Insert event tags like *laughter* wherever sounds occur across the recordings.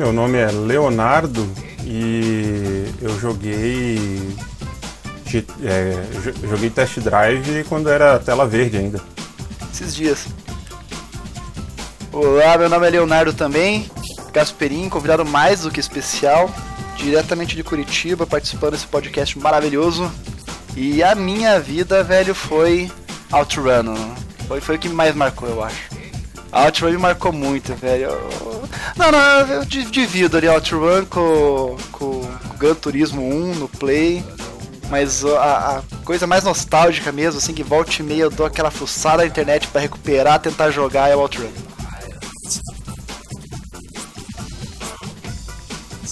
Meu nome é Leonardo e eu joguei. É, joguei test drive quando era tela verde ainda. Esses dias. Olá, meu nome é Leonardo também. Gasperim, convidado mais do que especial, diretamente de Curitiba, participando desse podcast maravilhoso. E a minha vida, velho, foi Outrun. Foi, foi o que mais marcou, eu acho. Outrun me marcou muito, velho. Não, não, eu divido ali Outrun com, com, com Gran Turismo 1 no Play. Mas a, a, coisa mais nostálgica mesmo, assim, que volta e meia eu dou aquela fuçada na internet para recuperar, tentar jogar é o Outrun.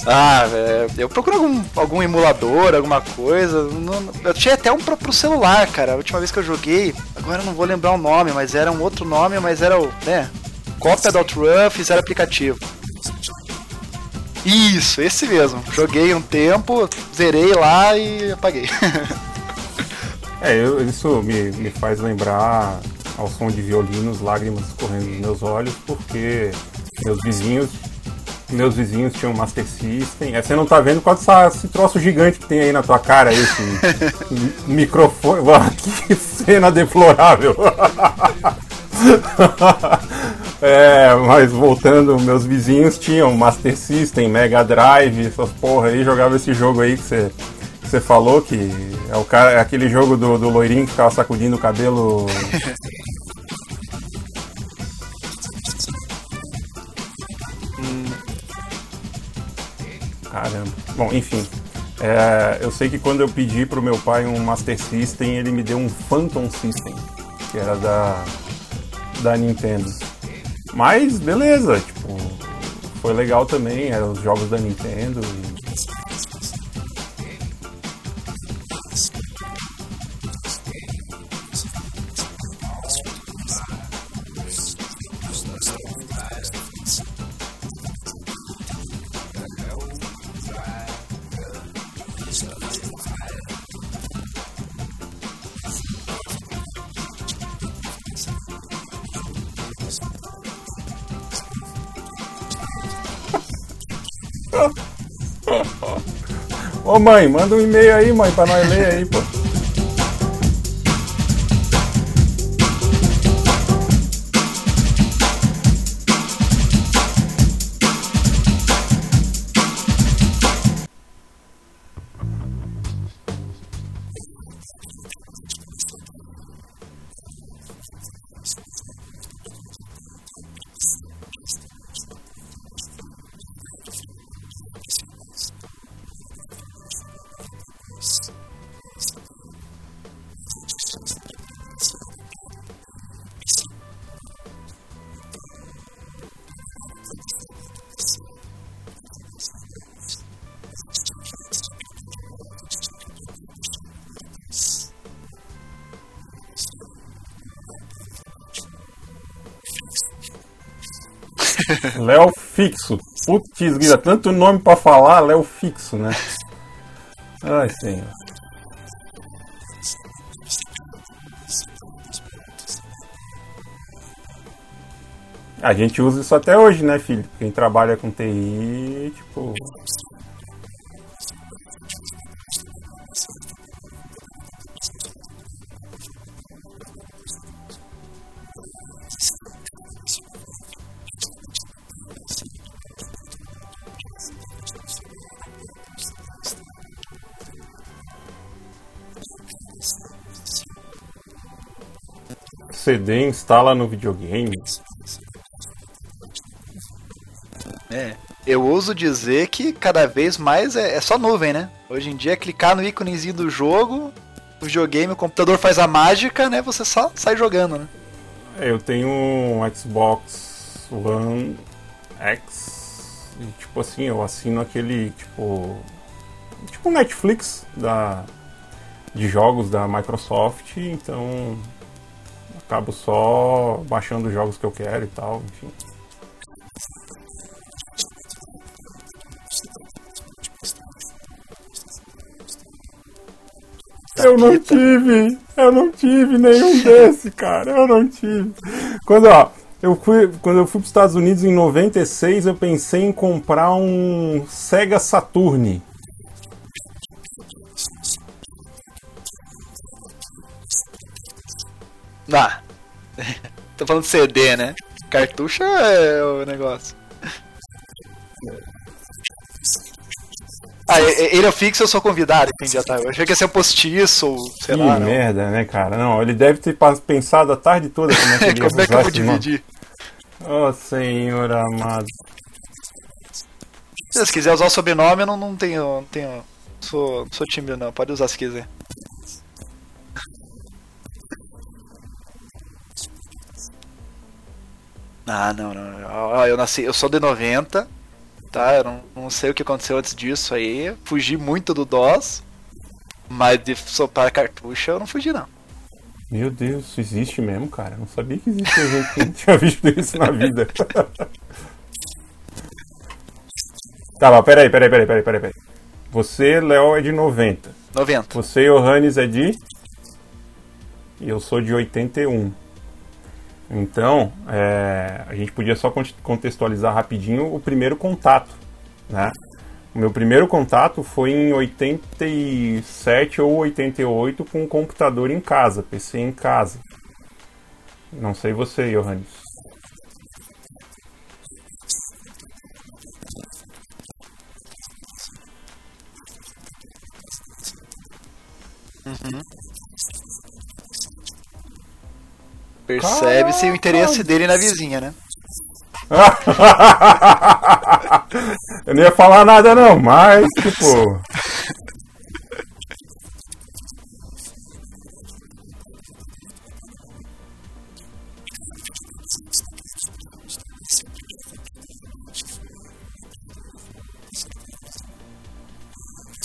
Ah, eu procuro algum, algum emulador, alguma coisa. eu tinha até um pro, pro celular, cara. A última vez que eu joguei, agora eu não vou lembrar o nome, mas era um outro nome, mas era o, né? Cópia do Outrun, fizeram aplicativo. Isso, esse mesmo. Joguei um tempo, zerei lá e apaguei. *laughs* é, eu, isso me, me faz lembrar ao som de violinos, lágrimas correndo nos meus olhos, porque meus vizinhos meus vizinhos tinham Master System. É, você não tá vendo qual esse troço gigante que tem aí na tua cara, esse *laughs* microfone. *laughs* que cena deplorável! *laughs* é, mas voltando, meus vizinhos tinham Master System, Mega Drive, essas porra aí, jogava esse jogo aí que você, que você falou, que é, o cara, é aquele jogo do, do loirinho que ficava sacudindo o cabelo Caramba. Bom, enfim. É, eu sei que quando eu pedi pro meu pai um Master System, ele me deu um Phantom System, que era da, da Nintendo. Mas beleza, tipo, foi legal também, eram os jogos da Nintendo. E... Mãe, manda um e-mail aí, mãe, pra nós ler aí, pô. Léo Fixo. Putz, grita, tanto nome pra falar, Léo Fixo, né? Ai, senhor. A gente usa isso até hoje, né, filho? Quem trabalha com TI, tipo, CD instala no videogame. É, eu uso dizer que cada vez mais é, é, só nuvem, né? Hoje em dia é clicar no íconezinho do jogo, o videogame, o computador faz a mágica, né? Você só sai jogando, né? É, eu tenho um Xbox One X e tipo assim, eu assino aquele tipo tipo Netflix da de jogos da Microsoft, então acabo só baixando os jogos que eu quero e tal, enfim. Eu não tive, eu não tive nenhum *laughs* desse, cara, eu não tive. Quando, ó, Eu fui, quando eu fui para os Estados Unidos em 96, eu pensei em comprar um Sega Saturn. Ah, *laughs* tô falando CD, né? Cartucho é o negócio. Ah, ele é fixo, eu sou convidado, entendi, tá? Eu achei que ia ser um postiço, ou sei que lá. merda, não. né, cara? Não, ele deve ter pensado a tarde toda como é que ele ia Como é que eu vou dividir? Oh, senhor amado. Se quiser usar o sobrenome, eu não, não tenho. Não tenho sou, sou tímido, não. Pode usar se quiser. Ah, não, não. Eu nasci, eu sou de 90, tá? Eu não, não sei o que aconteceu antes disso aí. Fugi muito do DOS, mas de soprar cartucho eu não fugi, não. Meu Deus, isso existe mesmo, cara. Eu não sabia que existia gente que não tinha *laughs* visto isso na vida. *laughs* tá, mas peraí, peraí, peraí, peraí, peraí. Você, Léo, é de 90. 90. Você, Johannes, é de. E eu sou de 81. Então, é, a gente podia só contextualizar rapidinho o primeiro contato, né? O meu primeiro contato foi em 87 ou 88 com um computador em casa, PC em casa. Não sei você, Johannes. Uhum. Percebe-se o interesse dele na vizinha, né? *laughs* Eu não ia falar nada não, mas tipo.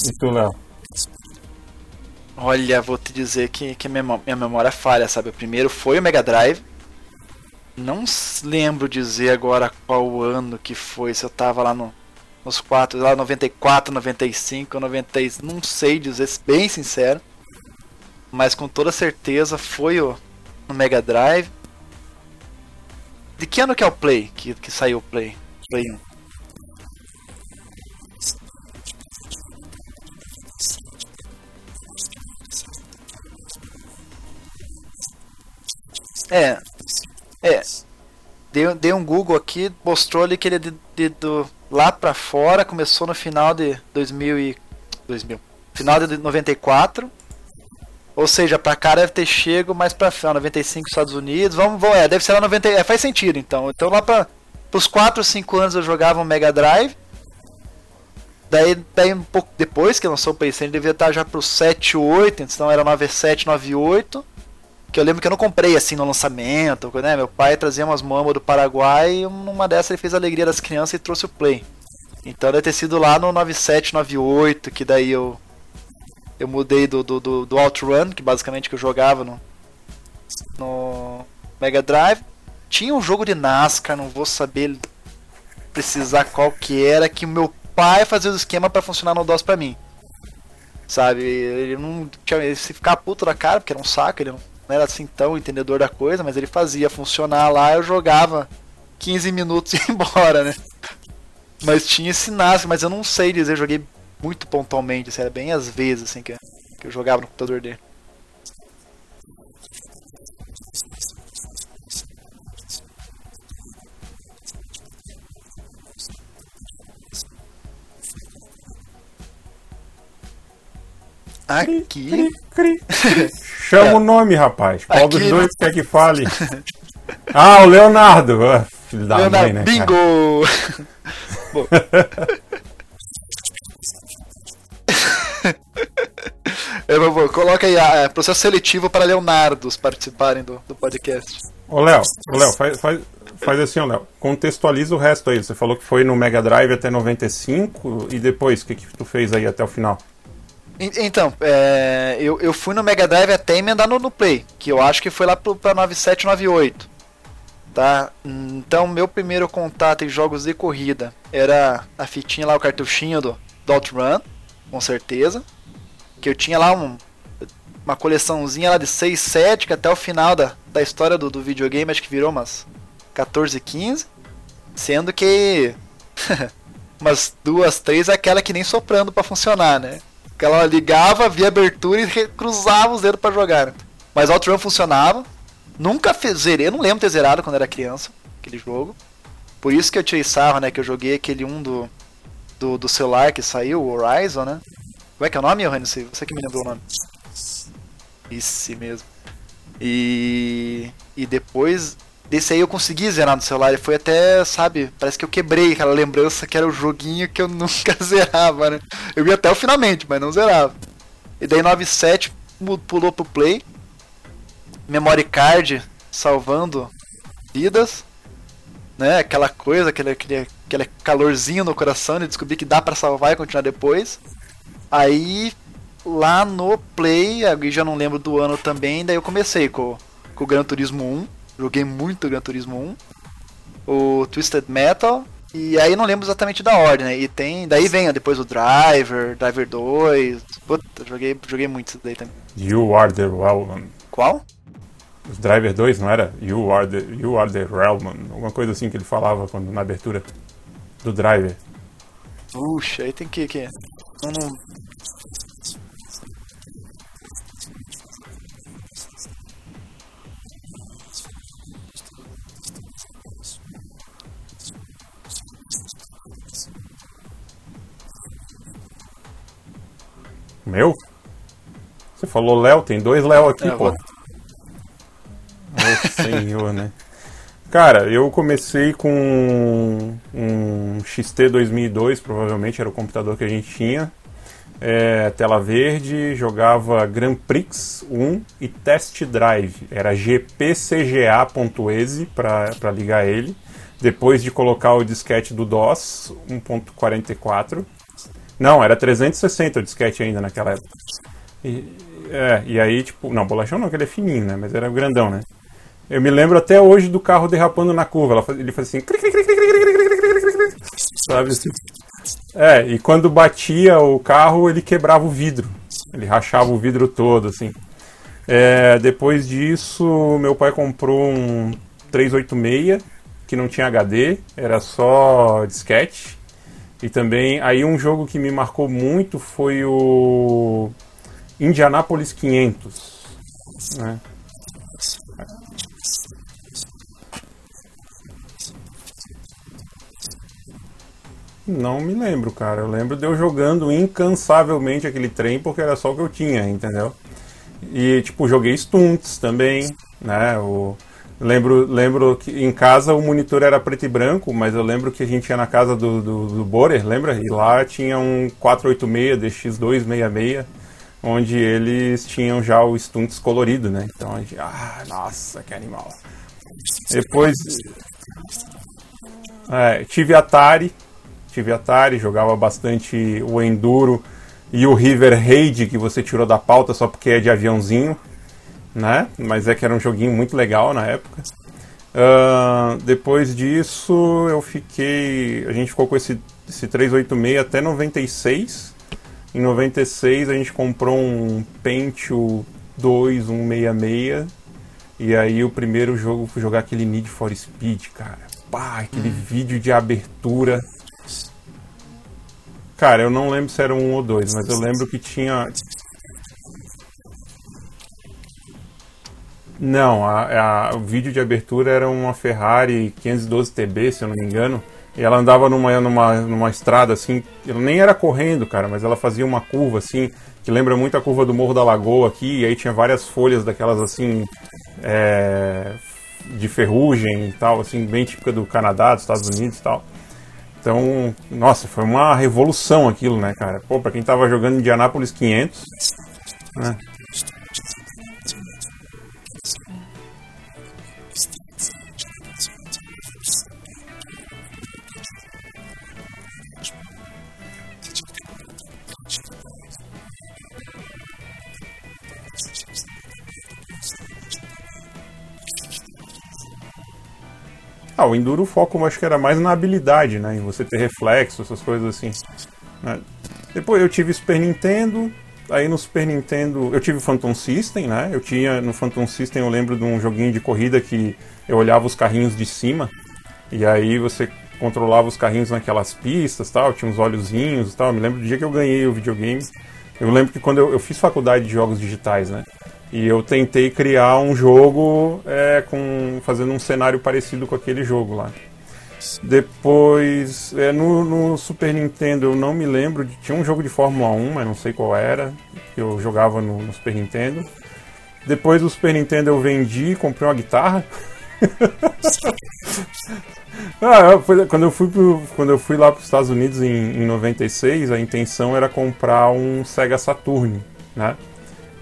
E tu, Léo? Olha, vou te dizer que, que minha, memória falha, sabe? O primeiro foi o Mega Drive. Não lembro dizer agora qual ano que foi, se eu tava lá no, nos quatro, lá 94, 95, 90, não sei dizer, bem sincero. Mas com toda certeza foi o, o Mega Drive. De que ano que é o Play? Que, que saiu o Play? Play 1. É. É. Dei, dei um Google aqui, mostrou ali que ele é de, de do, lá pra fora, começou no final de 2000 e. 2000. Final de 94. Ou seja, pra cá deve ter chego mais pra frente, 95 Estados Unidos. Vamos, vamos é, deve ser lá 90. É, faz sentido então. Então lá pra. Pros 4 ou 5 anos eu jogava um Mega Drive. Daí, daí um pouco depois que lançou o PlayStation, devia estar já pro 7, 8, então era 97, 98. Que eu lembro que eu não comprei assim no lançamento, né? Meu pai trazia umas mambas do Paraguai e numa dessas ele fez a alegria das crianças e trouxe o Play. Então deve ter sido lá no 97, 98, que daí eu eu mudei do, do, do, do Outrun, que basicamente que eu jogava no, no Mega Drive. Tinha um jogo de NASCAR, não vou saber precisar qual que era, que o meu pai fazia o esquema para funcionar no DOS pra mim. Sabe, ele não tinha. Ele se ficar puto da cara, porque era um saco, ele não não era assim tão entendedor da coisa, mas ele fazia funcionar lá, eu jogava 15 minutos e ia *laughs* embora, né? Mas tinha esse nasce, mas eu não sei dizer, eu joguei muito pontualmente, assim, era bem às vezes assim que, que eu jogava no computador dele. Aqui. Cri, cri, cri, *laughs* Chama é. o nome, rapaz. Qual Aqui dos dois no... quer que fale? *laughs* Ah, o Leonardo. Ah, filho da Leonardo, mãe, né? Bingo! *laughs* *laughs* Vou, coloca aí a, é, processo seletivo para Leonardos participarem do, do podcast. Ô Léo, Léo, faz, faz, faz assim, Léo. Contextualiza o resto aí. Você falou que foi no Mega Drive até 95 e depois, o que, que tu fez aí até o final? Então, é, eu, eu fui no Mega Drive até emendar no, no Play, que eu acho que foi lá pro, pra 97, 98. Tá? Então, meu primeiro contato em jogos de corrida era a fitinha lá, o cartuchinho do, do Outrun, com certeza. Que eu tinha lá um, uma coleçãozinha lá de 6, 7, que até o final da, da história do, do videogame acho que virou umas 14 e 15. Sendo que *laughs* umas duas, três aquela que nem soprando para funcionar, né? Que ela ligava, via abertura e cruzava os dedos para jogar. Mas Outrun funcionava. Nunca fez, zerei, não lembro ter zerado quando era criança, aquele jogo. Por isso que eu tirei sarro, né? Que eu joguei aquele um do, do, do celular que saiu, o Horizon, né? Como é que é o nome, Johannes? Você que me lembrou o nome. Isso mesmo. E, e depois desse aí eu consegui zerar no celular. E foi até, sabe, parece que eu quebrei aquela lembrança que era o joguinho que eu *laughs* nunca zerava, né? Eu ia até o finalmente, mas não zerava. E daí 97 pulou pro play. Memory card salvando vidas. Né? Aquela coisa, aquele, aquele, aquele calorzinho no coração de descobrir que dá para salvar e continuar depois. Aí lá no Play, já não lembro do ano também, daí eu comecei com, com o Gran Turismo 1. Joguei muito Gran Turismo 1. O Twisted Metal. E aí não lembro exatamente da ordem, né? E tem. Daí vem depois o Driver, Driver 2. Puta, joguei, joguei muito isso daí também. You are the Realm. Qual? O Driver 2, não era? You are the, you are the Realm. Alguma coisa assim que ele falava quando, na abertura do Driver. Puxa, aí tem que. que não, não, Meu? Você falou Léo, tem dois Léo aqui, é, pô. Vou... senhor, né? Cara, eu comecei com um XT 2002, provavelmente era o computador que a gente tinha. É, tela verde, jogava Grand Prix 1 e Test Drive. Era gpcga.exe para ligar ele. Depois de colocar o disquete do DOS 1.44. Não, era 360 o disquete ainda naquela época. E, é, e aí, tipo, não, bolachão não, que ele é fininho, né? Mas era grandão, né? Eu me lembro até hoje do carro derrapando na curva. Ele fazia assim. Sabe assim? É, e quando batia o carro, ele quebrava o vidro. Ele rachava o vidro todo, assim. É, depois disso, meu pai comprou um 386 que não tinha HD, era só disquete. E também, aí um jogo que me marcou muito foi o Indianapolis 500, né? Não me lembro, cara. Eu lembro de eu jogando incansavelmente aquele trem porque era só o que eu tinha, entendeu? E, tipo, joguei Stunts também, né? O... Lembro, lembro que em casa o monitor era preto e branco, mas eu lembro que a gente ia na casa do, do, do Borer, lembra? E lá tinha um 486 DX266, onde eles tinham já o Stunts colorido, né? Então a gente, ah, nossa, que animal. Depois. É, tive Atari, tive Atari, jogava bastante o Enduro e o River Raid, que você tirou da pauta só porque é de aviãozinho né? Mas é que era um joguinho muito legal na época. Uh, depois disso, eu fiquei. A gente ficou com esse, esse 386 até 96. Em 96, a gente comprou um Pentium 2 166. E aí, o primeiro jogo foi jogar aquele Need for Speed, cara. Pá, aquele hum. vídeo de abertura. Cara, eu não lembro se era um ou dois, mas eu lembro que tinha, Não, a, a, o vídeo de abertura era uma Ferrari 512 TB, se eu não me engano. E ela andava numa, numa, numa estrada assim, ela nem era correndo, cara, mas ela fazia uma curva assim, que lembra muito a curva do Morro da Lagoa aqui, e aí tinha várias folhas daquelas assim, é, de ferrugem e tal, assim, bem típica do Canadá, dos Estados Unidos e tal. Então, nossa, foi uma revolução aquilo, né, cara? Pô, pra quem tava jogando Indianapolis 500, né? Ah, o Enduro o foco acho que era mais na habilidade, né? Em você ter reflexo, essas coisas assim. Né? Depois eu tive Super Nintendo, aí no Super Nintendo eu tive Phantom System, né? Eu tinha no Phantom System eu lembro de um joguinho de corrida que eu olhava os carrinhos de cima e aí você controlava os carrinhos naquelas pistas, tal, tinha uns olhozinhos, tal. Eu me lembro do dia que eu ganhei o videogame. Eu lembro que quando eu, eu fiz faculdade de jogos digitais, né? E eu tentei criar um jogo é, com fazendo um cenário parecido com aquele jogo lá. Depois, é, no, no, Super Nintendo eu não me lembro, de, tinha um jogo de Fórmula 1, mas não sei qual era, que eu jogava no, no Super Nintendo. Depois do Super Nintendo eu vendi, comprei uma guitarra. *laughs* ah, quando, eu fui pro, quando eu fui lá para os Estados Unidos em, em 96, a intenção era comprar um Sega Saturn, né?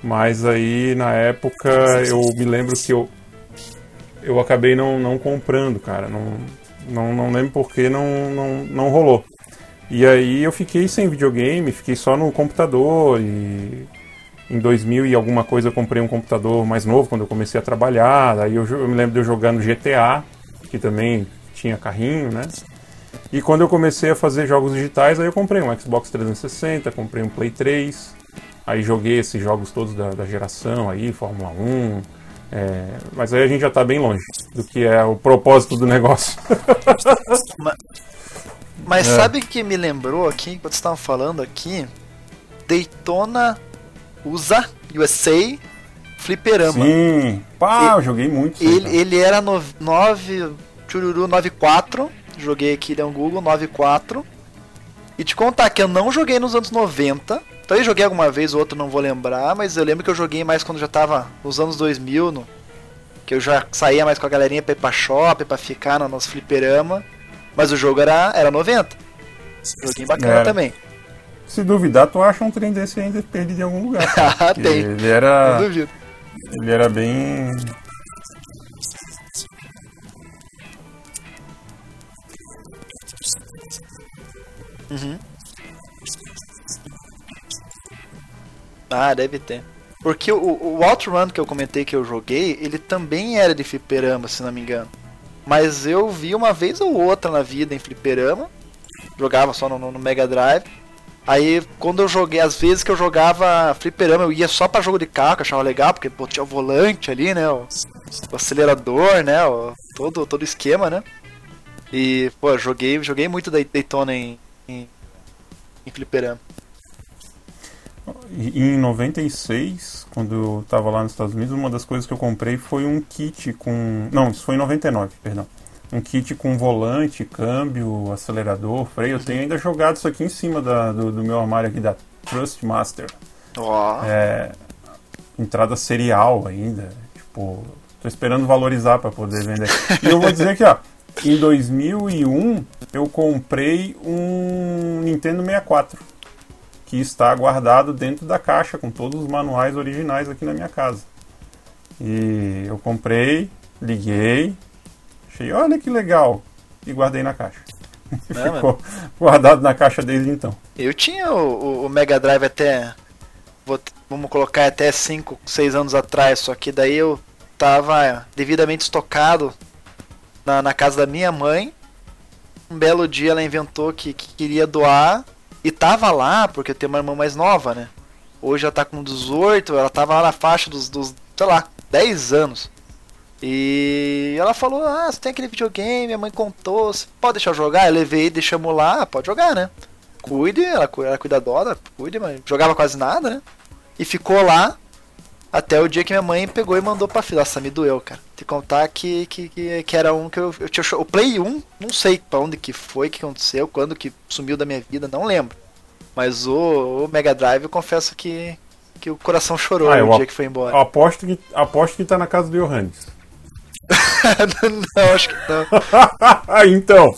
Mas aí na época eu me lembro que eu eu acabei não, não comprando, cara. Não, não, não lembro porque não, não, não rolou. E aí eu fiquei sem videogame, fiquei só no computador e em 2000 e alguma coisa eu comprei um computador mais novo quando eu comecei a trabalhar. Aí eu, eu me lembro de eu jogar no GTA, que também tinha carrinho, né? E quando eu comecei a fazer jogos digitais, aí eu comprei um Xbox 360, comprei um Play 3, aí joguei esses jogos todos da, da geração aí, Fórmula 1, é, mas aí a gente já está bem longe do que é o propósito do negócio. *laughs* mas, mas é. sabe que me lembrou aqui, quando estavam falando aqui? Daytona USA, USA Fliperama. Sim, pá, ele, eu joguei muito. Ele, ele era 9, Chururu 94, joguei aqui, deu um Google, 94. E te contar que eu não joguei nos anos 90, Talvez joguei alguma vez ou outra, não vou lembrar, mas eu lembro que eu joguei mais quando já tava nos anos 2000, no, que eu já saía mais com a galerinha pra ir pra shopping, pra ficar no nosso fliperama. Mas o jogo era, era 90. Joguinho bacana também. Se duvidar, tu acha um trem desse ainda perdido em algum lugar. ah, *laughs* tem. Ele era. Não duvido. Ele era bem. Uhum. Ah, deve ter. Porque o, o Outrun que eu comentei que eu joguei, ele também era de fliperama, se não me engano. Mas eu vi uma vez ou outra na vida em fliperama. Jogava só no, no Mega Drive. Aí, quando eu joguei, às vezes que eu jogava fliperama, eu ia só pra jogo de carro, que eu achava legal, porque pô, tinha o volante ali, né? O, o acelerador, né? O, todo, todo esquema, né? E, pô, joguei, joguei muito Daytona em, em, em fliperama. Em 96, quando eu estava lá nos Estados Unidos, uma das coisas que eu comprei foi um kit com. Não, isso foi em 99, perdão. Um kit com volante, câmbio, acelerador, freio. Eu tenho ainda jogado isso aqui em cima da, do, do, meu armário aqui da Trustmaster. Oh. É, entrada serial ainda. Tipo, tô esperando valorizar para poder vender. E eu vou dizer aqui, ó. Em 2001 eu comprei um Nintendo 64 que está guardado dentro da caixa com todos os manuais originais aqui na minha casa. E eu comprei, liguei, achei, olha que legal, e guardei na caixa. É, *laughs* Ficou guardado na caixa desde então. Eu tinha o, o Mega Drive até, vou, vamos colocar até 5, 6 anos atrás, só que daí eu tava devidamente estocado na, na casa da minha mãe. Um belo dia ela inventou que, que queria doar e tava lá, porque tem uma irmã mais nova, né? Hoje ela tá com 18, ela tava lá na faixa dos, dos sei lá, 10 anos. E ela falou: Ah, você tem aquele videogame, minha mãe contou, você pode deixar eu jogar? Eu levei, deixamos lá, pode jogar, né? Cuide, ela, ela cuidadora, cuide, mas jogava quase nada, né? E ficou lá até o dia que minha mãe pegou e mandou pra filha. Nossa, me doeu, cara. Te contar que, que, que, que era um que eu, eu tinha. O Play 1, não sei pra onde que foi, que aconteceu, quando que sumiu da minha vida, não lembro. Mas o, o Mega Drive, eu confesso que, que o coração chorou ah, no dia que foi embora. Aposto que, aposto que tá na casa do Johannes. *laughs* não, acho que não. *laughs* então.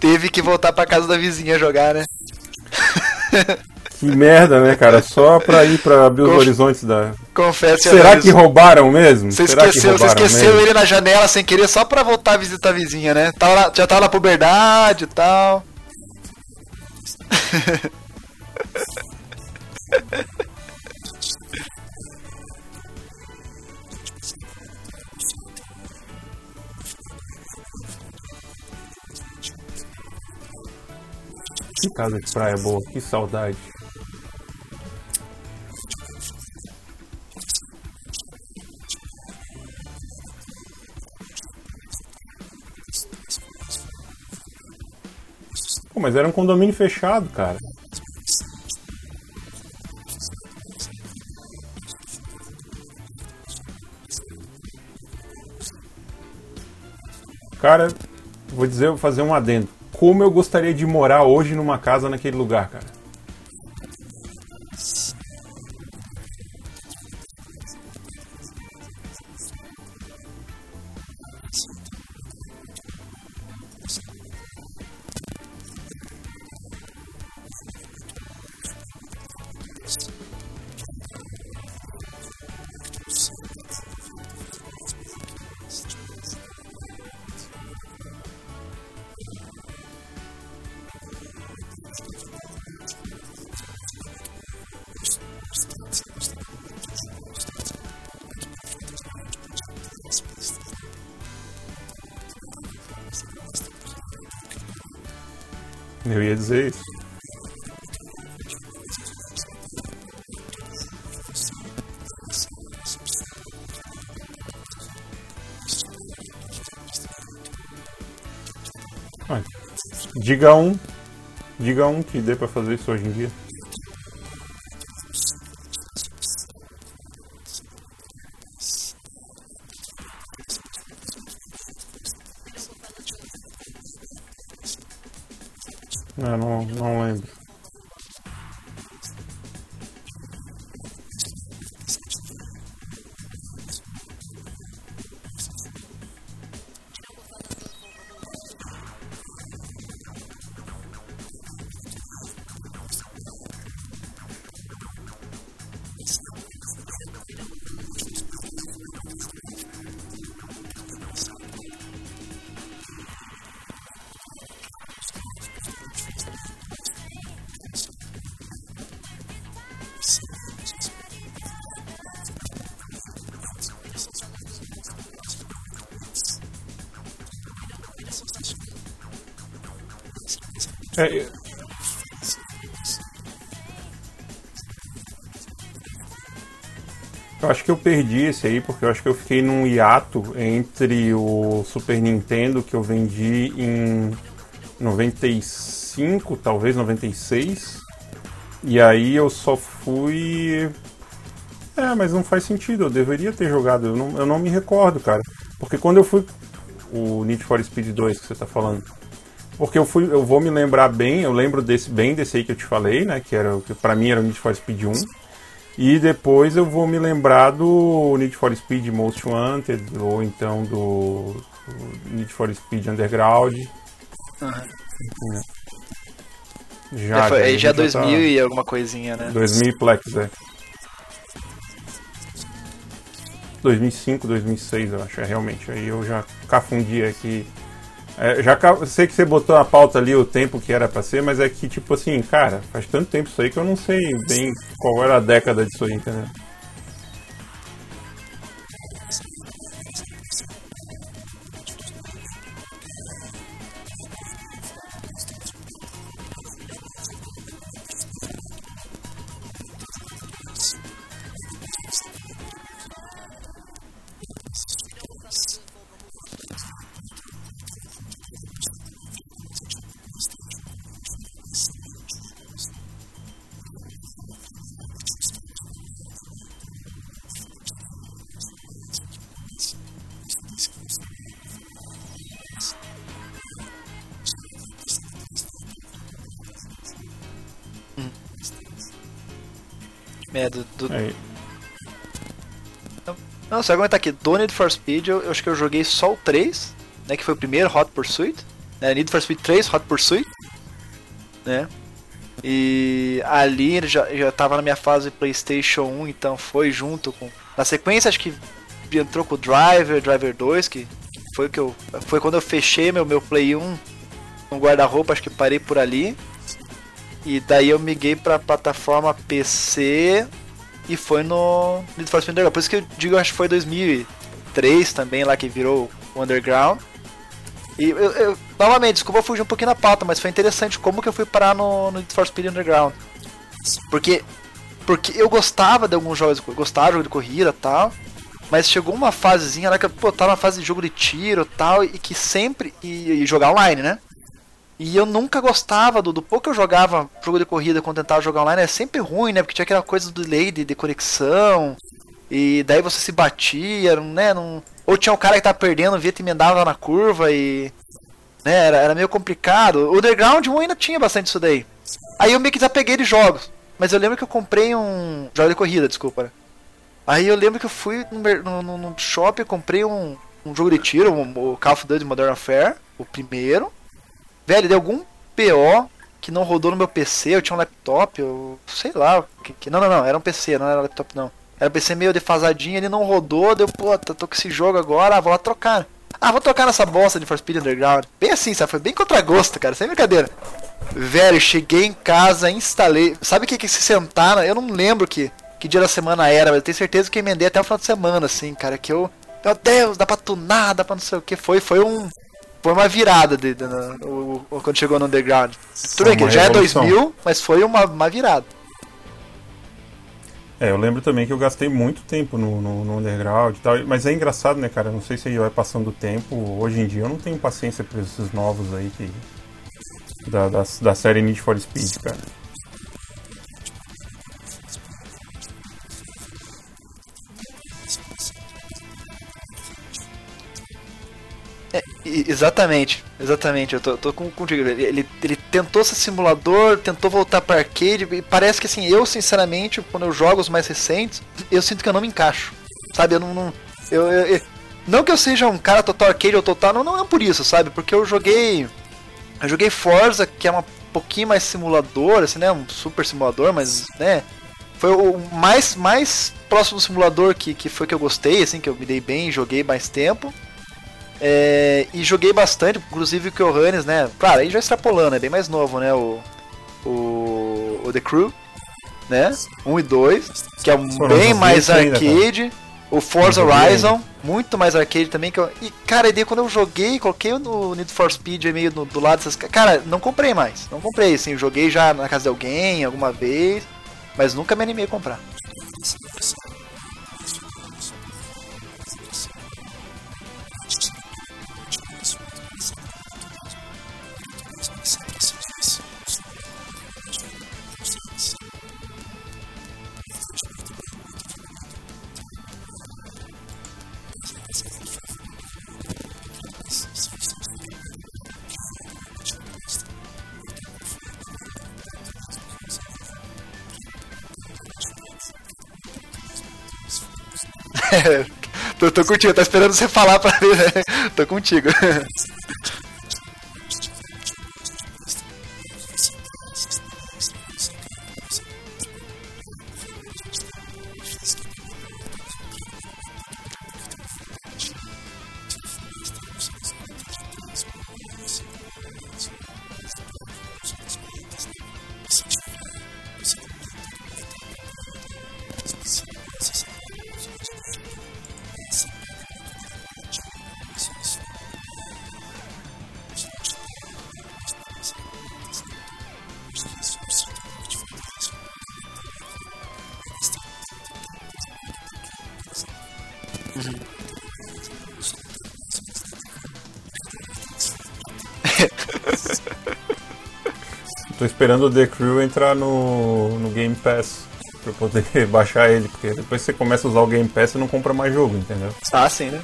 Teve que voltar pra casa da vizinha jogar, né? *laughs* Que merda, né, cara? Só pra ir pra abrir os Conf... horizontes da. Confesso. Será que roubaram mesmo? Você Será esqueceu, você esqueceu mesmo? ele na janela sem querer só pra voltar a visitar a vizinha, né? Tava lá, já tava na puberdade e tal. *laughs* Que casa de praia boa, que saudade. Pô, mas era um condomínio fechado, cara. Cara, vou dizer, vou fazer um adendo. Como eu gostaria de morar hoje numa casa naquele lugar, cara. Eu ia dizer isso. Diga um. Diga um que dê pra fazer isso hoje em dia. Eu não, não lembro. Perdi esse aí porque eu acho que eu fiquei num hiato entre o Super Nintendo que eu vendi em 95, talvez 96. E aí eu só fui. É, mas não faz sentido, eu deveria ter jogado, eu não, eu não me recordo, cara. Porque quando eu fui. O Need for Speed 2 que você tá falando. Porque eu fui, eu vou me lembrar bem, eu lembro desse bem desse aí que eu te falei, né? Que era que para mim era o Need for Speed 1. E depois eu vou me lembrar do Need for Speed Most Wanted ou então do, Need for Speed Underground. Uhum. É. Já, é, foi, já, já 2000 tá... e alguma coisinha, né? 2000 e Plex, é. 2005, 2006, eu acho, é realmente. Aí eu já cafundi aqui é, já sei que você botou a pauta ali o tempo que era para ser, mas é que, tipo assim, cara, faz tanto tempo isso aí que eu não sei bem qual era a década disso aí, entendeu? Não, você aguenta aqui, do Need for Speed, eu, eu, acho que eu joguei só o 3, né? Que foi o primeiro Hot Pursuit. Né, Need for Speed 3, Hot Pursuit. Né? E ali já, já tava na minha fase PlayStation 1, então foi junto com. Na sequência, acho que entrou com o Driver, Driver 2, que foi que eu. Foi quando eu fechei meu, meu Play 1 no guarda-roupa, acho que parei por ali. E daí eu migrei pra plataforma PC e foi no Need for Speed Underground. Por isso que eu digo, acho que foi 2003 também lá que virou o Underground. E eu, eu, novamente, desculpa fugir um pouquinho na pauta, mas foi interessante como que eu fui parar no, no Need for Speed Underground. Porque, porque eu gostava de alguns jogos, eu gostava de jogo de corrida e tal, mas chegou uma fasezinha lá que eu tava na fase de jogo de tiro tal, e que sempre. E, e, jogar online, né? E eu nunca gostava do, do pouco que eu jogava jogo de corrida quando tentava jogar online, é sempre ruim, né? Porque tinha aquela coisa do delay de, de conexão, e daí você se batia, né? Não ou tinha um cara que tá perdendo, via te emendava na curva e. Né, era, era meio complicado. O Underground 1 ainda tinha bastante isso daí. Aí eu meio que desapeguei de jogos. Mas eu lembro que eu comprei um. Jogo de corrida, desculpa. Né? Aí eu lembro que eu fui no, no, no shopping e comprei um, um jogo de tiro, um, o Call of Duty Modern Warfare, o primeiro. Velho, deu algum PO que não rodou no meu PC, eu tinha um laptop, eu sei lá. Que, que, não, não, não, era um PC, não era laptop não. Era PC meio defasadinho, ele não rodou, deu, pô, tô com esse jogo agora, ah, vou lá trocar. Ah, vou trocar nessa bosta de For Speed Underground. Bem assim, sabe? Foi bem contra gosto, cara, sem brincadeira. Velho, cheguei em casa, instalei. Sabe o que que se sentar? Eu não lembro que, que dia da semana era, mas eu tenho certeza que eu emendei até o final de semana, assim, cara. Que eu. Meu Deus, dá pra tunar, dá pra não sei o que. Foi, foi um. Foi uma virada de, de, de, de quando chegou no Underground. Tudo bem que já é 2000, mas foi uma, uma virada. É, eu lembro também que eu gastei muito tempo no, no, no, underground e tal, mas é engraçado, né, cara? Não sei se aí vai passando o tempo. Hoje em dia eu não tenho paciência para esses novos aí que. Da, da, da série Need for Speed, cara. Exatamente, exatamente, eu tô, tô com, contigo. Ele, ele, tentou ser simulador, tentou voltar para arcade, e parece que assim, eu sinceramente, quando eu jogo os mais recentes, eu sinto que eu não me encaixo. Sabe, eu não. não eu, eu, eu, não que eu seja um cara total arcade ou total, não, não é por isso, sabe? Porque eu joguei. Eu joguei Forza, que é um pouquinho mais simulador, assim, né? Um super simulador, mas, né? Foi o mais, mais próximo do simulador que, que foi que eu gostei, assim, que eu me dei bem, joguei mais tempo. É, e joguei bastante, inclusive o Johannes, né? Claro, aí já extrapolando, é bem mais novo, né? O, o, o The Crew, né? 1 e 2, que é um bem mais arcade. Ainda, o Forza Horizon, muito mais arcade também. Que eu, e, cara, daí quando eu joguei, coloquei no Need for Speed meio no, do lado dessas. Cara, não comprei mais. Não comprei, assim. Joguei já na casa de alguém alguma vez, mas nunca me animei a comprar. *laughs* tô, tô contigo, tô esperando você falar pra mim, né? Tô contigo. *laughs* esperando o The Crew entrar no, no Game Pass pra poder *laughs* baixar ele, porque depois você começa a usar o Game Pass você não compra mais jogo, entendeu? Ah, sim, né?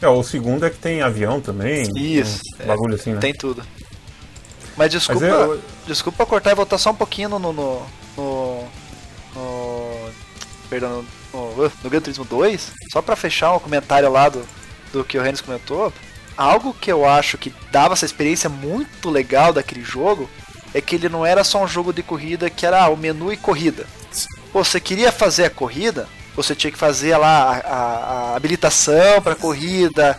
É, o segundo é que tem avião também. Isso. Um é, bagulho assim, né? Tem tudo. Mas desculpa, Mas eu... desculpa cortar e voltar só um pouquinho no, no perdão, no, no, no Gran Turismo 2, só para fechar um comentário lá do, do que o Rennes comentou. Algo que eu acho que dava essa experiência muito legal daquele jogo é que ele não era só um jogo de corrida que era ah, o menu e corrida. Pô, você queria fazer a corrida, você tinha que fazer lá a, a, a habilitação para corrida.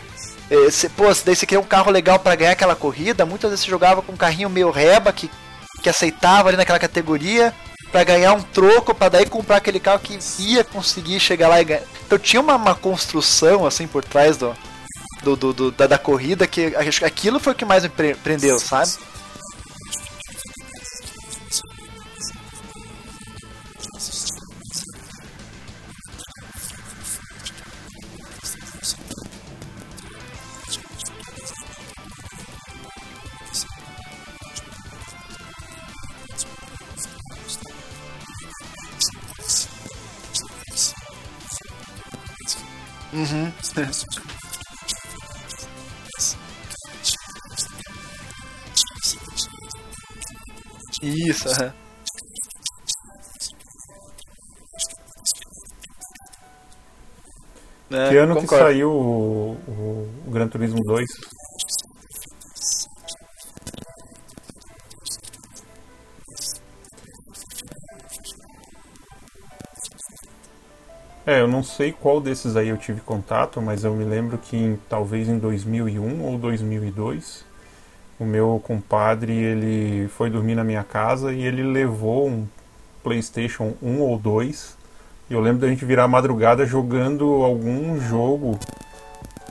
Cê, pô, daí você queria um carro legal para ganhar aquela corrida. Muitas vezes você jogava com um carrinho meio reba que, que aceitava ali naquela categoria para ganhar um troco, para daí comprar aquele carro que ia conseguir chegar lá e ganhar. Então tinha uma, uma construção assim por trás do, do, do, do da, da, corrida que aquilo foi o que mais me prendeu, sabe? É, que ano concordo. que saiu o, o, o Gran Turismo 2? É, eu não sei qual desses aí eu tive contato, mas eu me lembro que em, talvez em 2001 ou 2002, o meu compadre ele foi dormir na minha casa e ele levou um PlayStation 1 ou 2. Eu lembro da gente virar madrugada jogando algum jogo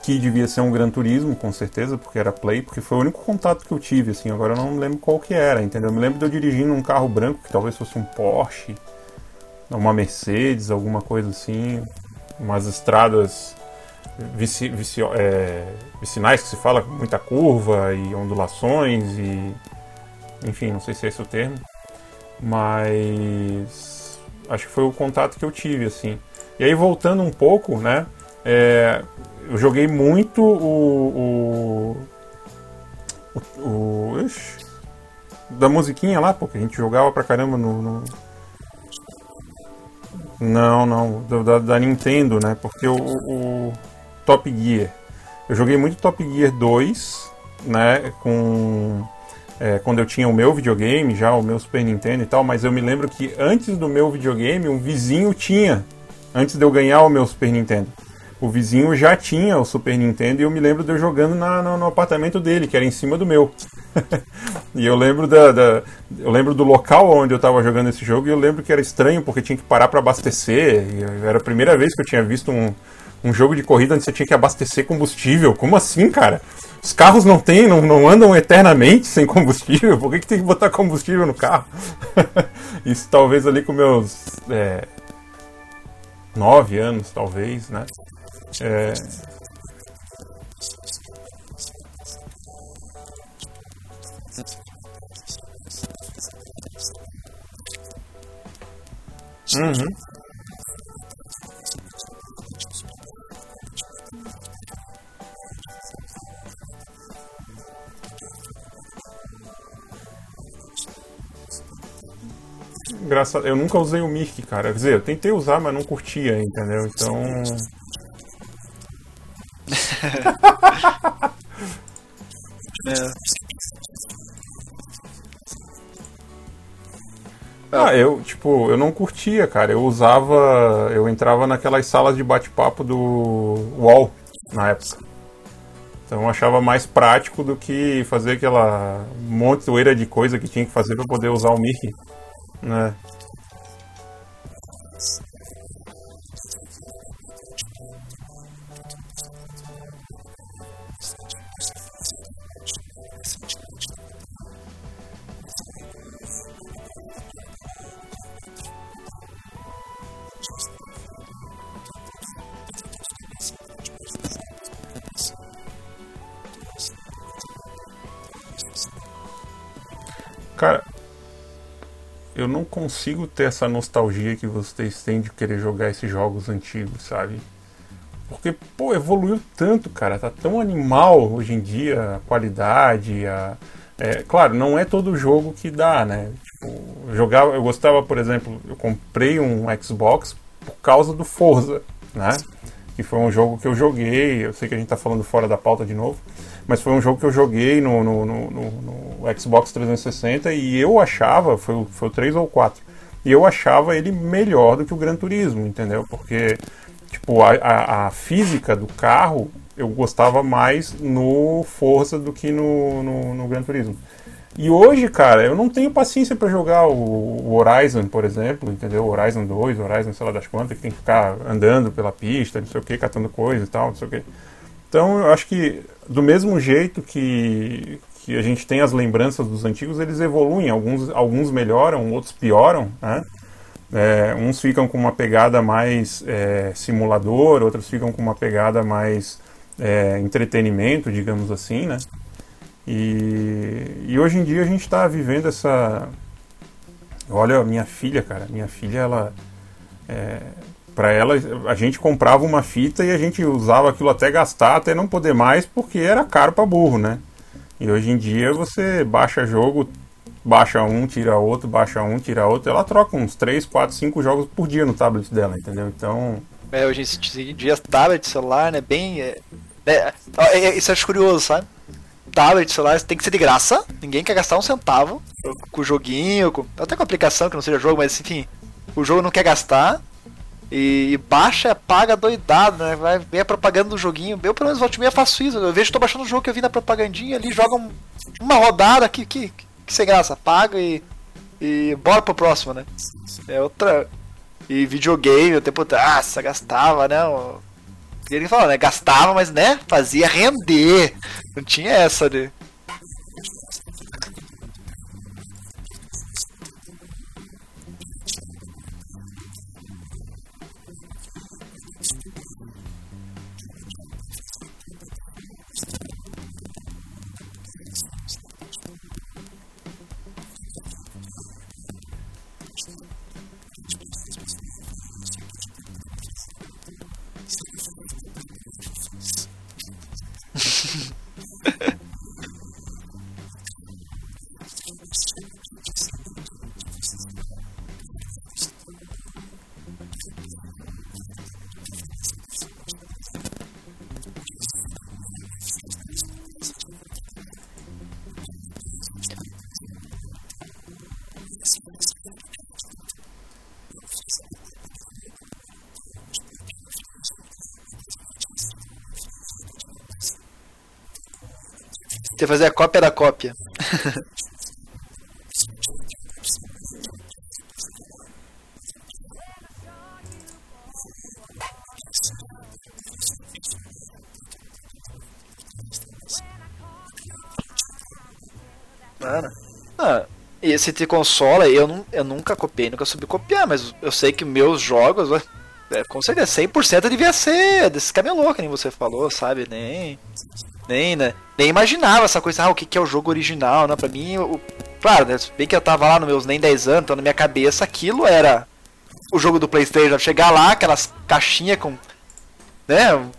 que devia ser um Gran Turismo, com certeza, porque era Play, porque foi o único contato que eu tive, assim, agora eu não lembro qual que era, entendeu? Eu me lembro de eu dirigindo um carro branco, que talvez fosse um Porsche, uma Mercedes, alguma coisa assim, umas estradas vici, vici, é, vicinais que se fala, muita curva e ondulações e enfim, não sei se é esse o termo, mas acho que foi o contato que eu tive assim. E aí voltando um pouco, né? É, eu joguei muito o, o, o, o ixi, da musiquinha lá, porque a gente jogava pra caramba no, no não, não, da, da Nintendo, né? Porque o, o, Top Gear. Eu joguei muito Top Gear 2, né? Com. É, quando eu tinha o meu videogame, já o meu Super Nintendo e tal, mas eu me lembro que antes do meu videogame, um vizinho tinha, antes de eu ganhar o meu Super Nintendo. O vizinho já tinha o Super Nintendo e eu me lembro de eu jogando na, no, apartamento dele, que era em cima do meu. *laughs* e eu lembro da, da, eu lembro do local onde eu estava jogando esse jogo e eu lembro que era estranho porque tinha que parar para abastecer. era a primeira vez que eu tinha visto um, um jogo de corrida onde você tinha que abastecer combustível. Como assim, cara? Os carros não tem, não, não andam eternamente sem combustível. Por que, que tem que botar combustível no carro? *laughs* Isso talvez ali com meus é, nove anos, talvez, né? É, Uhum. Engraçado, eu nunca usei o Mirk, cara. Quer dizer, eu tentei usar, mas não curtia, entendeu? Então. *laughs* é. Ah, eu, tipo, eu não curtia, cara. Eu usava. Eu entrava naquelas salas de bate-papo do UOL na época. Então eu achava mais prático do que fazer aquela montoeira de coisa que tinha que fazer para poder usar o Mickey, né? Eu não consigo ter essa nostalgia que vocês têm de querer jogar esses jogos antigos, sabe? Porque, pô, evoluiu tanto, cara. Tá tão animal hoje em dia a qualidade, a. É, claro, não é todo jogo que dá, né? Tipo, jogava, eu gostava, por exemplo, eu comprei um Xbox por causa do Forza, né? Que foi um jogo que eu joguei. Eu sei que a gente tá falando fora da pauta de novo, mas foi um jogo que eu joguei no, no, no, no Xbox 360 e eu achava, foi, foi o 3 ou 4, E eu achava ele melhor do que o Gran Turismo, entendeu? Porque, tipo, a, a, a física do carro eu gostava mais no Forza do que no, no, no Gran Turismo. E hoje, cara, eu não tenho paciência para jogar o, o, Horizon, por exemplo, entendeu? Horizon 2, Horizon, sei lá das quantas, que tem que ficar andando pela pista, não sei o que, catando coisa e tal, não sei o que. Então, eu acho que do mesmo jeito que, que a gente tem as lembranças dos antigos, eles evoluem, alguns, alguns melhoram, outros pioram, né? É, uns ficam com uma pegada mais é, simulador, outros ficam com uma pegada mais é, entretenimento, digamos assim, né? E, e hoje em dia a gente está vivendo essa. Olha, minha filha, cara, minha filha, ela. É, para ela, a gente comprava uma fita e a gente usava aquilo até gastar, até não poder mais, porque era caro para burro, né? E hoje em dia você baixa jogo, baixa um, tira outro, baixa um, tira outro. Ela troca uns 3, 4, 5 jogos por dia no tablet dela, entendeu? Então. É, hoje em dia, tablet, celular, né? Bem. É, é, é, isso eu acho curioso, sabe? tablet, celular, tem que ser de graça. Ninguém quer gastar um centavo com o joguinho, com, até com aplicação que não seja jogo, mas enfim, o jogo não quer gastar. E, e baixa, paga doidado, né? Vai ver a propaganda do joguinho. Eu, pelo menos, volta e meia faço isso. Eu vejo, tô baixando o jogo que eu vi na propagandinha ali, joga um, uma rodada que, que, que sem graça. Paga e, e bora pro próximo, né? É outra. E videogame, o tempo. Nossa, gastava, né? ele falou, né? Gastava, mas né? Fazia render. Não tinha essa de. Você fazer a cópia da cópia. Mano. Ah, esse te consola, eu, não, eu nunca copiei, nunca soube copiar, mas eu sei que meus jogos, é, com certeza, 100% devia ser desse camelô, que nem você falou, sabe? Nem. Nem, né? Nem imaginava essa coisa, ah, o que, que é o jogo original, né? Pra mim, o, claro, né? Bem que eu tava lá nos meus nem 10 anos, então na minha cabeça aquilo era o jogo do Playstation. Chegar lá, aquelas caixinhas com, né? Um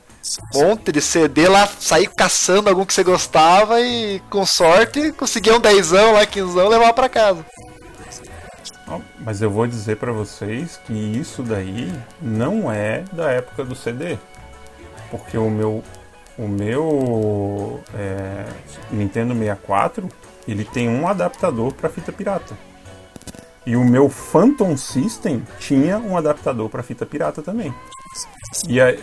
monte de CD lá, sair caçando algum que você gostava e, com sorte, conseguir um 10 lá, 15 levar pra casa. Mas eu vou dizer para vocês que isso daí não é da época do CD. Porque o meu o meu é, Nintendo 64 ele tem um adaptador para fita pirata. E o meu Phantom System tinha um adaptador para fita pirata também. E aí...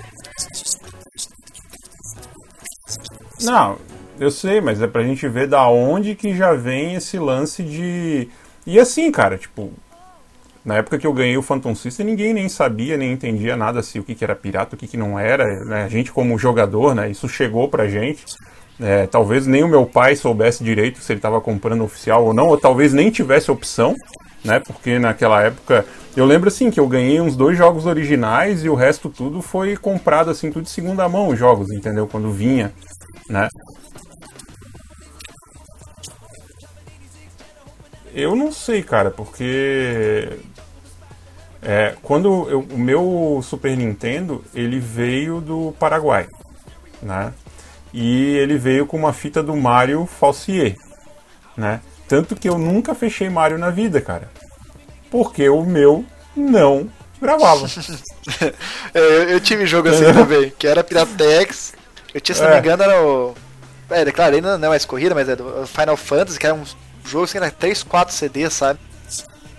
Não, eu sei, mas é pra gente ver da onde que já vem esse lance de. E assim, cara, tipo, na época que eu ganhei o Phantom System, ninguém nem sabia, nem entendia nada se o que, que era pirata, o que, que não era. Né? A gente, como jogador, né? isso chegou pra gente. É, talvez nem o meu pai soubesse direito se ele estava comprando oficial ou não, ou talvez nem tivesse opção, né? Porque naquela época eu lembro assim que eu ganhei uns dois jogos originais e o resto tudo foi comprado assim tudo de segunda mão os jogos, entendeu? Quando vinha, né? Eu não sei, cara, porque é, quando eu, o meu Super Nintendo ele veio do Paraguai, né? E ele veio com uma fita do Mario Falsier, né? Tanto que eu nunca fechei Mario na vida, cara. Porque o meu não gravava. *laughs* eu, eu, tive jogo assim também, que era Piratex. Eu tinha, se não é. me engano, era o. É, claro, ainda não é mais corrida, mas é do Final Fantasy, que era um jogo que assim, era 3, 4 CDs, sabe?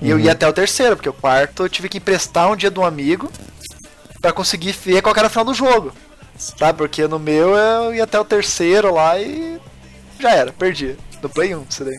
E eu ia até o terceiro, porque o quarto eu tive que emprestar um dia de um amigo para conseguir ver qual era o final do jogo. Tá? Porque no meu eu ia até o terceiro lá e já era, perdi. No Play 1, isso daí.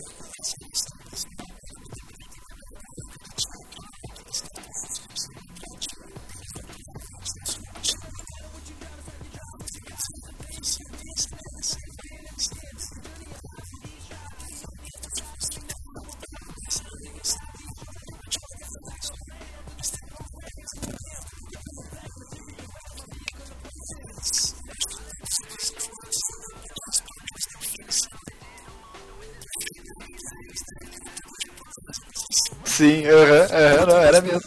Sim, aham, não, era mesmo.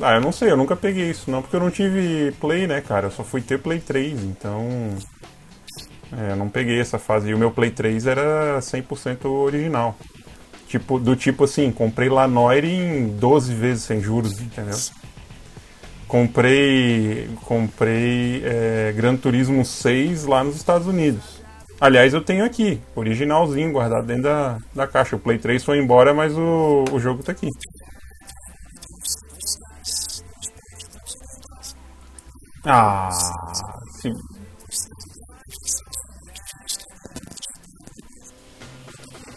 Ah, eu não sei, eu nunca peguei isso não, porque eu não tive Play, né, cara? Eu só fui ter Play 3, então. É, eu não peguei essa fase. E o meu Play 3 era 100% original. Tipo, do tipo assim, comprei Lanoir em 12 vezes sem juros, entendeu? Comprei, comprei é, Gran Turismo 6 lá nos Estados Unidos. Aliás, eu tenho aqui, originalzinho, guardado dentro da, da caixa. O Play 3 foi embora, mas o, o jogo tá aqui. Ah, sim.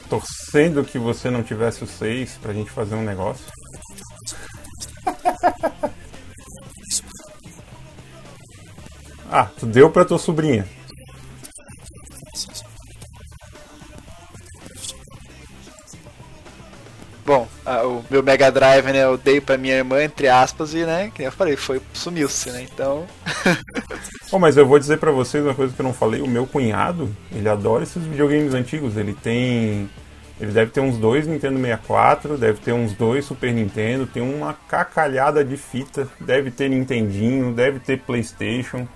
Torcendo que você não tivesse o 6 pra gente fazer um negócio. *laughs* Ah, tu deu pra tua sobrinha. Bom, a, o meu Mega Drive, né, eu dei pra minha irmã, entre aspas, e, né, que eu falei, foi, sumiu-se, né, então... *laughs* oh, mas eu vou dizer pra vocês uma coisa que eu não falei, o meu cunhado, ele adora esses videogames antigos, ele tem... Ele deve ter uns dois Nintendo 64, deve ter uns dois Super Nintendo, tem uma cacalhada de fita, deve ter Nintendinho, deve ter Playstation.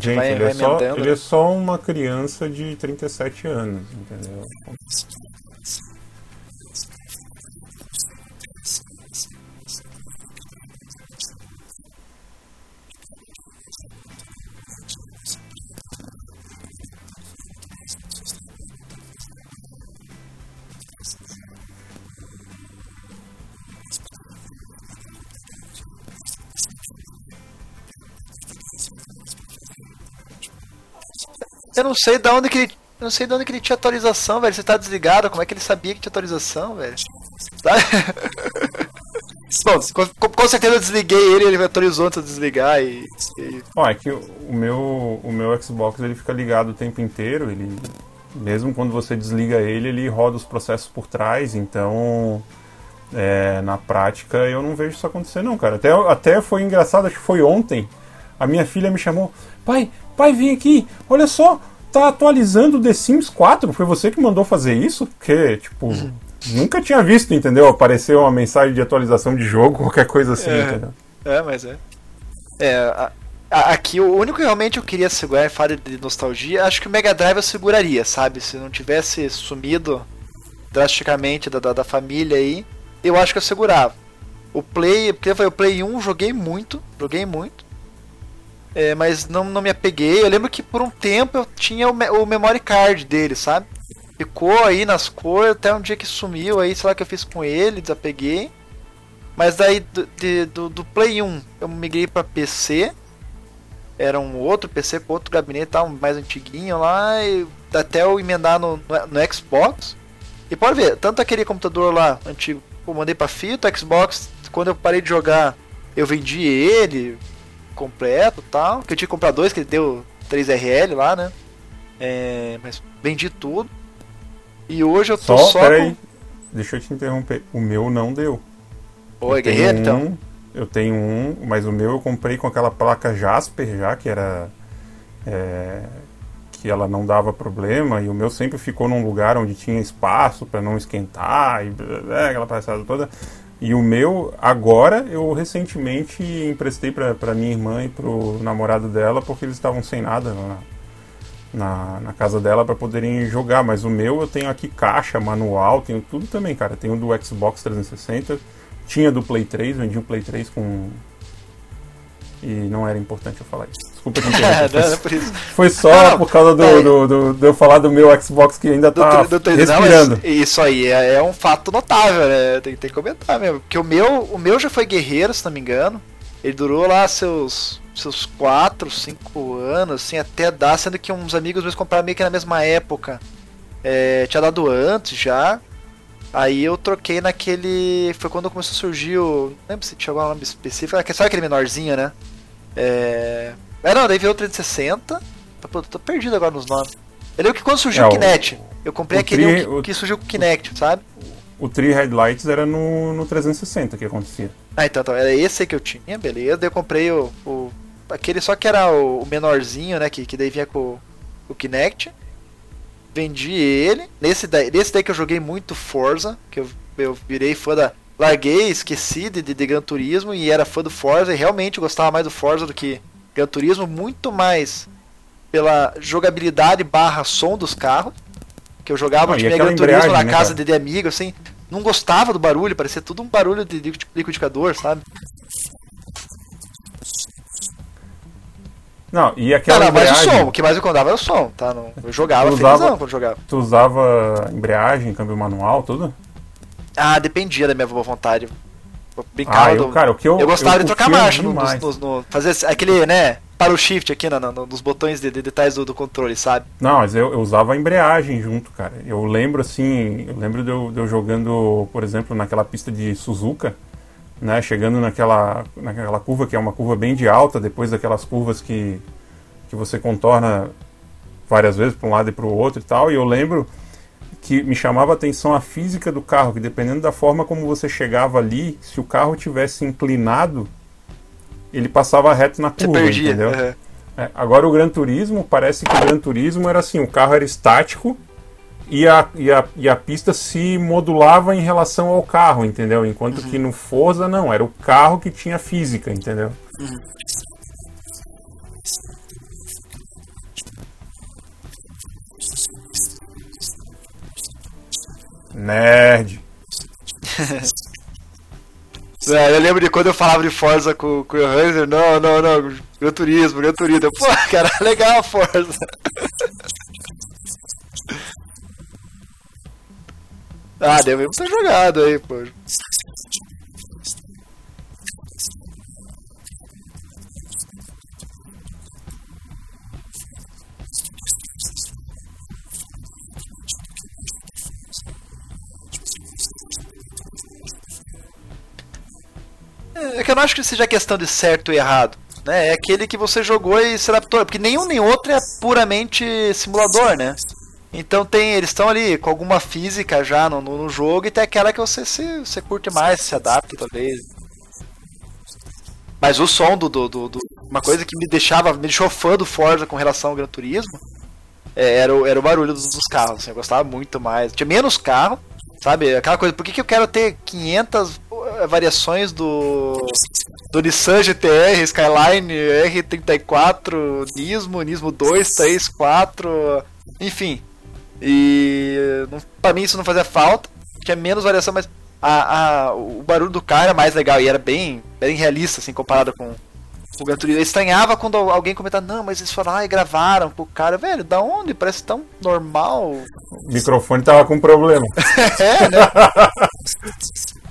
Gente, gente vai, ele, vai é só, ele né? é só uma criança de 37 anos, entendeu? Eu não sei de onde que ele. Eu não sei de onde que ele tinha atualização, velho. Você tá desligado, como é que ele sabia que tinha atualização, velho? Sabe? *laughs* Bom, com, com certeza eu desliguei ele, ele atualizou antes de desligar e. Ó, é que o o meu, o meu Xbox ele fica ligado o tempo inteiro, ele mesmo quando você desliga ele, ele roda os processos por trás, então é, na prática eu não vejo isso acontecer não, cara. Até, até foi engraçado, acho que foi ontem, a minha filha me chamou, pai, pai, vem aqui, olha só, tá atualizando o The Sims 4, foi você que mandou fazer isso? Porque, tipo, *laughs* nunca tinha visto, entendeu? Apareceu uma mensagem de atualização de jogo, *laughs* qualquer coisa assim, É. entendeu? É, mas é. É, a- a- aqui o único que realmente eu queria segurar, em falar de nostalgia, acho que o Mega Drive eu seguraria, sabe? Se não tivesse sumido drasticamente da, da, da família aí, eu acho que eu segurava. O Play, porque foi o Play 1, joguei muito, joguei muito. É, mas não, não me apeguei. Eu lembro que por um tempo eu tinha o, me- o memory card dele, sabe? Ficou aí nas cores até um dia que sumiu aí, sei lá o que eu fiz com ele, desapeguei. Mas daí do, de- do, do Play 1 eu migrei pra PC. Era um outro PC outro gabinete tal, mais antiguinho lá. E até eu emendar no, no, no Xbox. E pode ver, tanto aquele computador lá antigo eu mandei pra fita, o Xbox, quando eu parei de jogar, eu vendi ele completo tal. Que eu tinha que comprar dois, que ele deu 3RL lá, né? É, mas vendi tudo. E hoje eu tô só. só peraí, com... deixa eu te interromper. O meu não deu. Oi, guerreiro, um, então? Eu tenho um, mas o meu eu comprei com aquela placa Jasper já, que era. É, que ela não dava problema, e o meu sempre ficou num lugar onde tinha espaço para não esquentar, e é, aquela passada toda. E o meu, agora, eu recentemente emprestei para minha irmã e pro namorado dela, porque eles estavam sem nada na, na, na casa dela para poderem jogar. Mas o meu eu tenho aqui caixa, manual, tenho tudo também, cara. Tenho do Xbox 360, tinha do Play 3, vendi o Play 3 com. E não era importante eu falar isso. Desculpa te interromper. *laughs* não, foi, foi só não, por causa do, é, do, do, de eu falar do meu Xbox que ainda tá do, do, respirando. Não, isso aí é, é, um fato notável, né? Tem, tem que comentar mesmo. Porque o meu, o meu já foi guerreiro, se não me engano. Ele durou lá seus seus 4, 5 anos, assim, até dar, sendo que uns amigos meus compraram meio que na mesma época. É, tinha dado antes já. Aí eu troquei naquele. Foi quando começou a surgir o. Não lembro se tinha algum nome específico. Sabe aquele menorzinho, né? É. É, não, daí veio o 360. Tô, tô perdido agora nos nomes. Eu lembro que quando surgiu é, o Kinect, eu comprei aquele tri, que, o, que, surgiu com o Kinect, sabe? O Tree Headlights era no, no 360 que acontecia. Ah, então, então, era esse que eu tinha, beleza. Daí eu comprei o, o aquele só que era o, o menorzinho, né? Que, que daí vinha com o Kinect. Vendi ele. Nesse daí, nesse daí que eu joguei muito Forza, que eu, eu virei fã da. Larguei, esqueci de, de, de Gran Turismo e era fã do Forza e realmente gostava mais do Forza do que Gran Turismo, muito mais pela jogabilidade barra som dos carros. Que eu jogava tipo, Gran Turismo na né, casa de, de amigo, assim. Não gostava do barulho, parecia tudo um barulho de liquidificador, sabe? Não, e aquela não, não, embreagem... mas o som, o que mais eu contava era o som, tá? Eu jogava usava, felizão quando jogava. Tu usava embreagem, câmbio manual, tudo? Ah, dependia da minha boa vontade. Eu brincava ah, eu, do... cara, o que eu, eu gostava eu de trocar marcha, no, no, no, fazer aquele, né, para o shift aqui no, nos botões de, de detalhes do, do, controle, sabe? Não, mas eu, eu, usava a embreagem junto, cara. Eu lembro assim, eu lembro de eu, de eu jogando, por exemplo, naquela pista de Suzuka, né, chegando naquela, naquela curva que é uma curva bem de alta, depois daquelas curvas que, que você contorna várias vezes para um lado e para o outro e tal. E eu lembro que me chamava a atenção a física do carro, que dependendo da forma como você chegava ali, se o carro tivesse inclinado, ele passava reto na curva, entendeu? Uhum. É, agora o Gran Turismo, parece que o Gran Turismo era assim, o carro era estático e a, e a, e a pista se modulava em relação ao carro, entendeu? Enquanto uhum. que no Forza não, era o carro que tinha física, entendeu? Uhum. Nerd. *laughs* É, eu lembro de quando eu falava de Forza com, com o Hanser, não, não, não, Gran Turismo, Gran Turismo. Pô, cara, legal a Forza. *laughs* Ah, devemos ter jogado aí, pô. É que eu não acho que seja questão de certo e errado. Né? É aquele que você jogou e se adaptou. Porque nenhum nem outro é puramente simulador, né? Então tem, eles estão ali com alguma física já no, no, jogo e tem aquela que você se você curte mais, se adapta talvez. Mas o som do, do, do, do, uma coisa que me deixava, me deixou fã do Forza com relação ao Gran Turismo, é, era, o, era o barulho dos, dos carros. Assim, eu gostava muito mais. Tinha menos carro, sabe? Aquela coisa. Por que, que eu quero ter 500 variações do do Nissan GTR, Skyline, R34, Nismo, Nismo 2, 3, 4, enfim. E para mim isso não fazia falta, tinha menos variação, mas a, a, o barulho do carro era mais legal e era bem, bem realista, assim, comparado com o Gran Turismo. Eu estranhava quando alguém comentava, não, mas eles foram lá e gravaram pro cara, velho, da onde? Parece tão normal. O microfone tava com problema. *laughs* é, né? *laughs*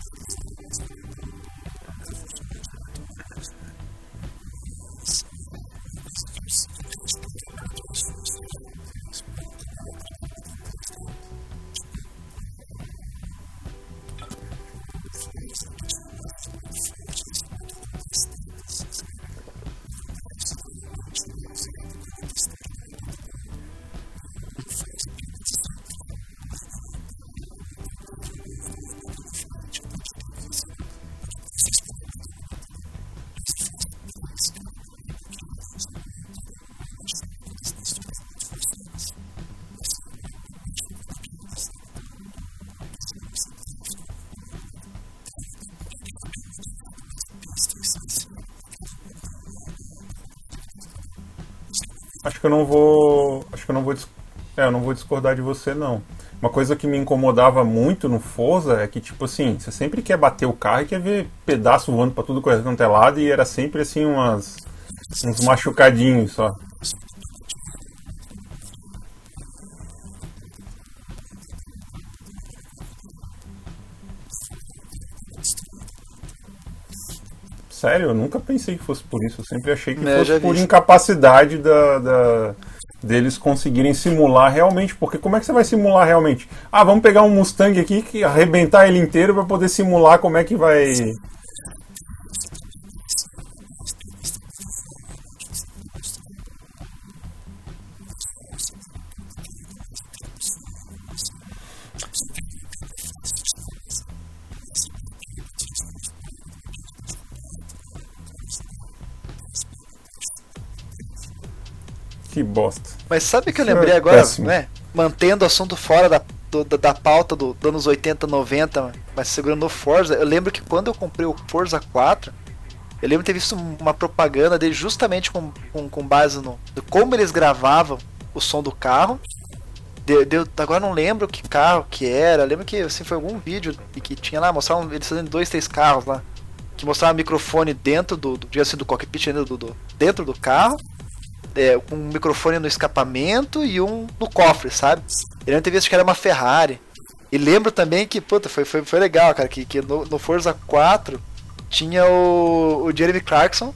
acho que eu não vou. Acho que eu não vou. É, eu não vou discordar de você, não. Uma coisa que me incomodava muito no Forza é que, tipo assim, você sempre quer bater o carro e quer ver pedaço voando pra tudo quanto é lado e era sempre assim umas. uns machucadinhos só. Sério, eu nunca pensei que fosse por isso. Eu sempre achei que é, fosse por incapacidade da, da, deles conseguirem simular realmente. Porque como é que você vai simular realmente? Ah, vamos pegar um Mustang aqui e arrebentar ele inteiro para poder simular como é que vai bosta. Mas sabe que eu lembrei é agora, péssimo. né? Mantendo o assunto fora da, do, da, da, pauta do, dos anos 80, 90, mas segurando o Forza, eu lembro que quando eu comprei o Forza 4, eu lembro de ter visto uma propaganda dele justamente com, com, com base no, como eles gravavam o som do carro. De, de, agora não lembro que carro que era. Eu lembro que assim, foi algum vídeo que tinha lá, mostravam eles fazendo dois, três carros lá. Que mostrava microfone dentro do, do, assim, do cockpit do, do, dentro do carro é, um microfone no escapamento e um no cofre, sabe? Ele não teve visto que era uma Ferrari. E lembro também que, puta, foi, foi, foi legal, cara, que, que no, no Forza 4 tinha o, o Jeremy Clarkson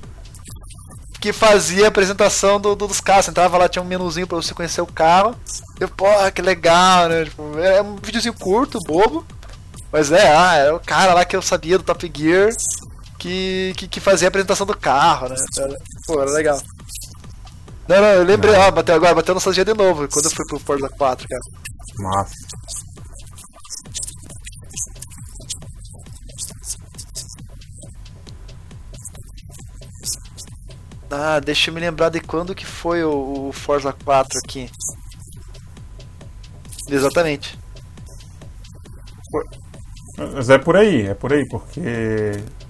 que fazia a apresentação do, do, dos carros. Você entrava lá, tinha um menuzinho pra você conhecer o carro. Eu, porra, que legal, né? Tipo, é um videozinho curto, bobo. Mas é, ah, era o cara lá que eu sabia do Top Gear que, que, que fazia a apresentação do carro, né? Era, pô, era legal. Não, não, eu lembrei, ó, bateu agora, bateu nostalgia de novo, quando eu fui pro Forza 4, cara. Massa. Ah, deixa eu me lembrar de quando que foi o, o Forza 4 aqui. Exatamente. Mas é por aí, é por aí, porque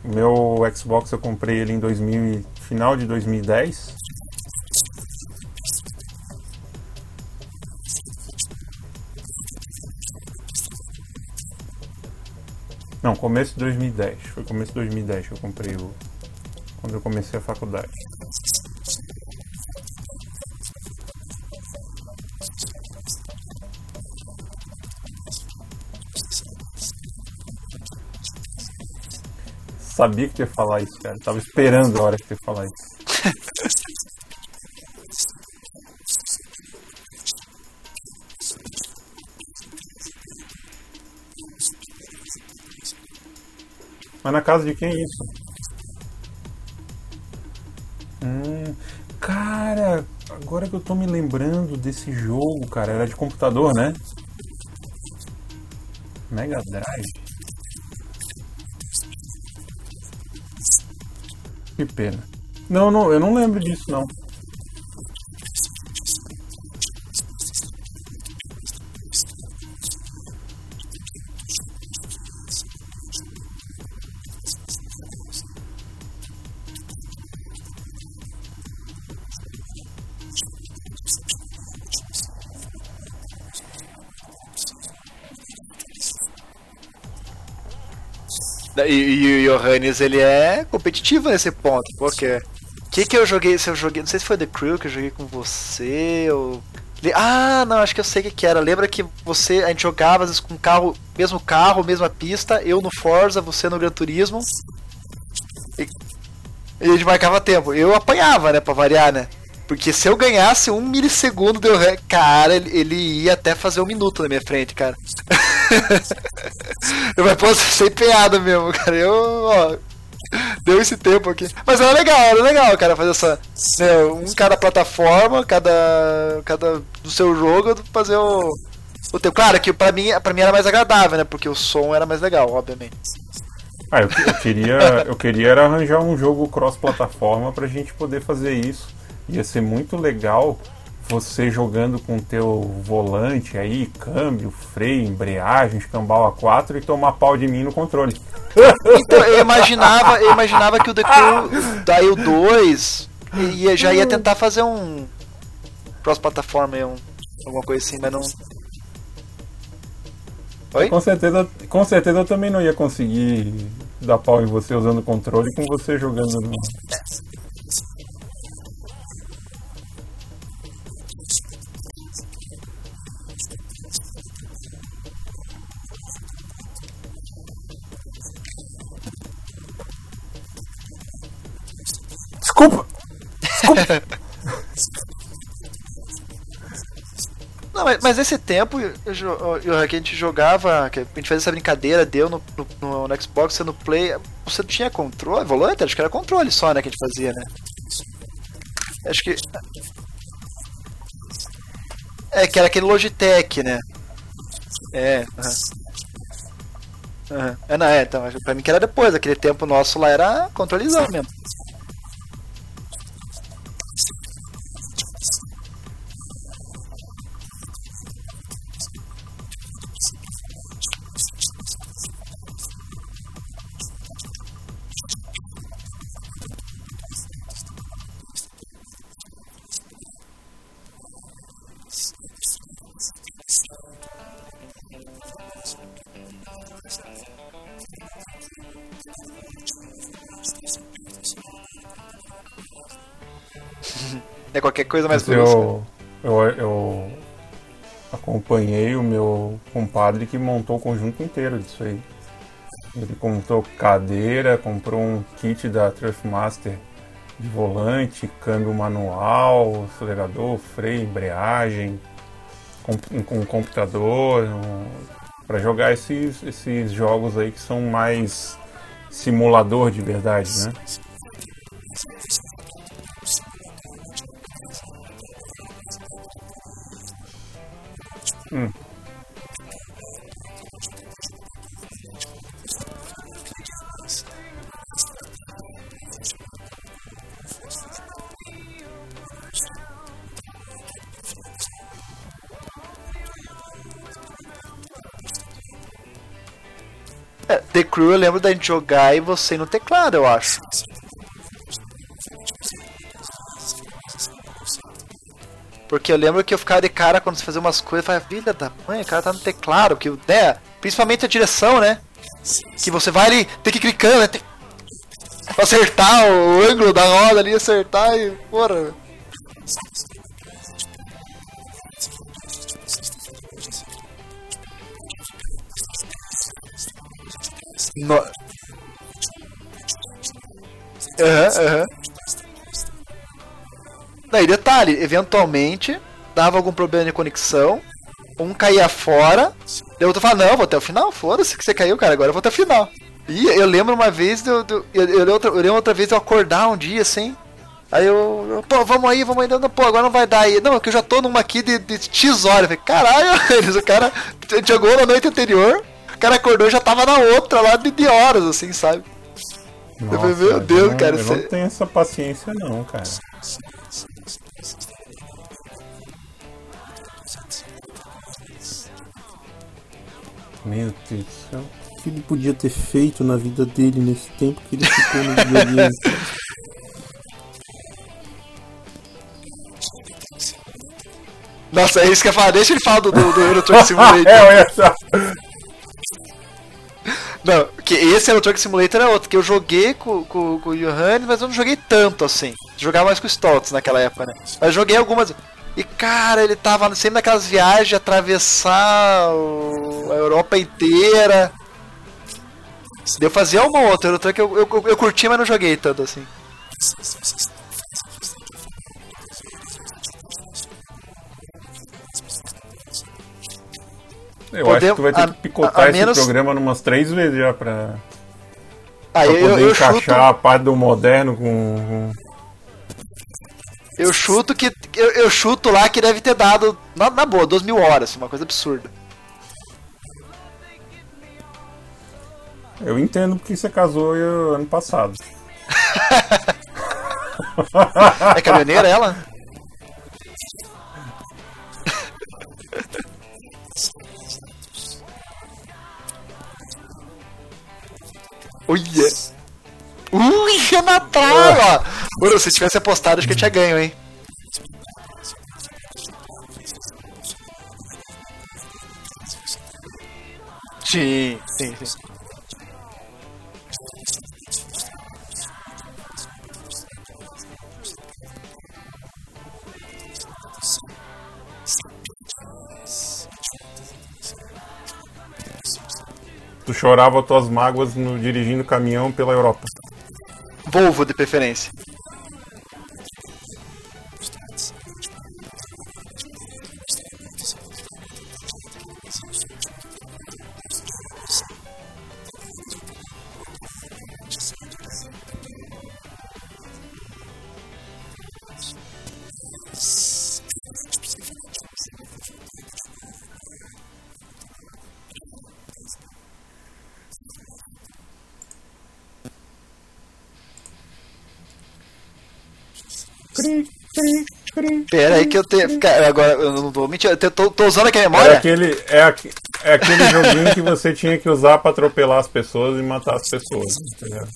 meu Xbox eu comprei ele em 2000, final de 2010 Não, começo de 2010. Foi começo de 2010 que eu comprei o. Quando eu comecei a faculdade. Sabia que ia falar isso, cara. Tava esperando a hora que ia falar isso. Na casa de quem é isso? Hum, cara, agora que eu tô me lembrando desse jogo, cara, era de computador, né? Mega Drive. Que pena. Não, não, eu não lembro disso não. O Johannes, ele é competitivo nesse ponto, porque... O que que eu joguei, se eu joguei, não sei se foi The Crew que eu joguei com você, ou... Ah, não, acho que eu sei o que, que era. Lembra que você, a gente jogava às vezes com carro, mesmo carro, mesma pista, eu no Forza, você no Gran Turismo. E, e a gente marcava tempo. Eu apanhava, né, pra variar, né? Porque se eu ganhasse um milissegundo deu cara, ele, ele ia até fazer um minuto na minha frente, cara. *laughs* eu vai posso ser empenhado mesmo, cara. Eu, ó, deu esse tempo aqui. Mas era legal, era legal, cara, fazer essa. Né, um cada plataforma, cada. cada do seu jogo, fazer o. O teu. Claro que pra mim, pra mim era mais agradável, né? Porque o som era mais legal, obviamente. Ah, eu, eu queria. *laughs* eu queria era arranjar um jogo cross-plataforma pra gente poder fazer isso. Ia ser muito legal você jogando com teu volante aí, câmbio, freio, embreagem, escambau a 4 e tomar pau de mim no controle. Então, eu imaginava, eu imaginava que o The Crew, daí o 2, ia, já ia tentar fazer um cross-plataforma um, alguma coisa assim, mas não. Oi? Com certeza, com certeza eu também não ia conseguir dar pau em você usando o controle com você jogando no. Desculpa! Desculpa! *laughs* Não, mas, mas esse tempo eu, eu, eu, que a gente jogava, que a gente fazia essa brincadeira, deu no, no, no Xbox, você no Play, você não tinha controle, volante? Acho que era controle só, né, que a gente fazia, né? Acho que. É, que era aquele Logitech, né? É, uhum. Uhum. É, não, é, então, pra mim que era depois, aquele tempo nosso lá era controlezão mesmo. Coisa mais brusca. Eu, eu, eu acompanhei o meu compadre que montou o conjunto inteiro disso aí. Ele comprou cadeira, comprou um kit da Trustmaster de volante, câmbio manual, acelerador, freio, embreagem, com, um computador, um, para jogar esses, esses jogos aí que são mais simulador de verdade, né? É, The Crew eu lembro da gente jogar e você no teclado, eu acho. Porque eu lembro que eu ficava de cara quando você fazia umas coisas, eu falava, da mãe, o cara tá no teclado, que, né, principalmente a direção, né? Que você vai ali, tem que ir clicando, né? Tem... Pra acertar o ângulo da roda ali, acertar e. Porra. No... Aham, uhum, aham. Uhum. Daí, detalhe, eventualmente dava algum problema de conexão, um caía fora, daí o outro falava, não, vou até o final, foda-se que você caiu, cara, agora eu vou até o final. E eu lembro uma vez, de, eu, eu, eu, lembro outra vez de eu acordar um dia assim, aí eu, eu, pô, vamos aí, vamos aí, não, pô, agora não vai dar aí. Não, é que eu já tô numa aqui de, de X horas. Falei, caralho, *laughs* eles, o cara jogou na noite anterior, o cara acordou e já tava na outra lá de, de horas, assim, sabe? Nossa, eu falei, meu Deus, não, cara. Eu você... não tenho essa paciência não, cara. Meu Deus do céu. O que ele podia ter feito na vida dele nesse tempo que ele ficou no videogame? *laughs* Nossa, é isso que eu ia falar. Deixa ele falar do, do, do Euro Truck *laughs* Simulator. é, essa. Não, que esse Euro Truck Simulator é outro, que eu joguei com, com, com o Johannes, mas eu não joguei tanto assim. Jogava mais com o Stoltz naquela época, né? Mas joguei algumas. E cara, ele tava sempre naquelas viagens de atravessar a Europa inteira. Deu fazer uma ou outra, outra que eu, eu, eu, eu curti, mas não joguei tanto assim. Eu Podemos, acho que tu vai ter a, que picotar a, a esse menos... programa umas três vezes já pra, ah, pra eu, poder eu encaixar chuto... a parte do moderno com, eu chuto que. Eu, eu, chuto lá que deve ter dado, na, na boa, 2 mil horas, uma coisa absurda. Eu entendo porque você casou ano passado. *laughs* é caminhoneira ela? Olha! Ui, é na trava! Bruno, se tivesse apostado, acho que eu tinha ganho, hein? Sim, sim, sim. Tu chorava tuas mágoas no, dirigindo caminhão pela Europa. Volvo de preferência. Pera aí que eu tenho. Cara, agora eu não vou mentir, eu tô, tô usando aqui a memória. É aquele, é, é aquele joguinho que você tinha que usar pra atropelar as pessoas e matar as pessoas. Entendeu?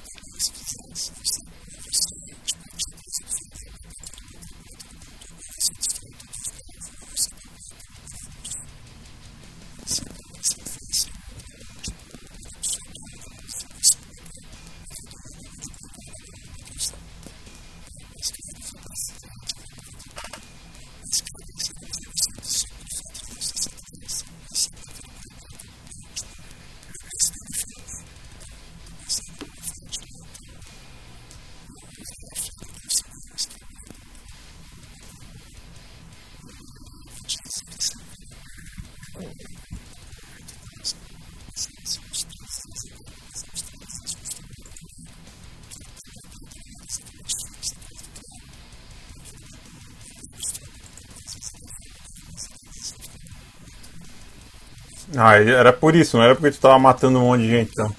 Ah, era por isso, não era porque tu tava matando um monte de gente, então.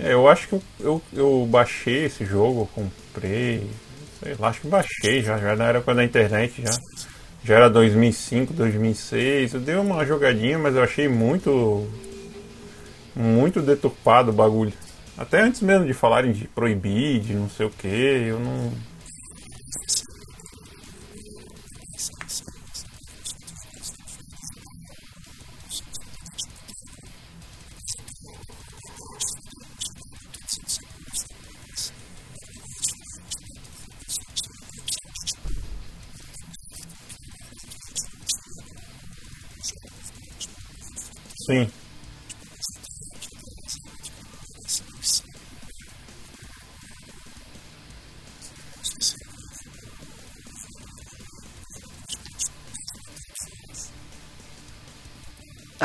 É, eu acho que eu, eu, eu baixei esse jogo, comprei, sei lá, acho que baixei já, já na época da internet já. Já era 2005, 2006, eu dei uma jogadinha, mas eu achei muito, muito deturpado o bagulho. Até antes mesmo de falarem de proibir, de não sei o que, eu não,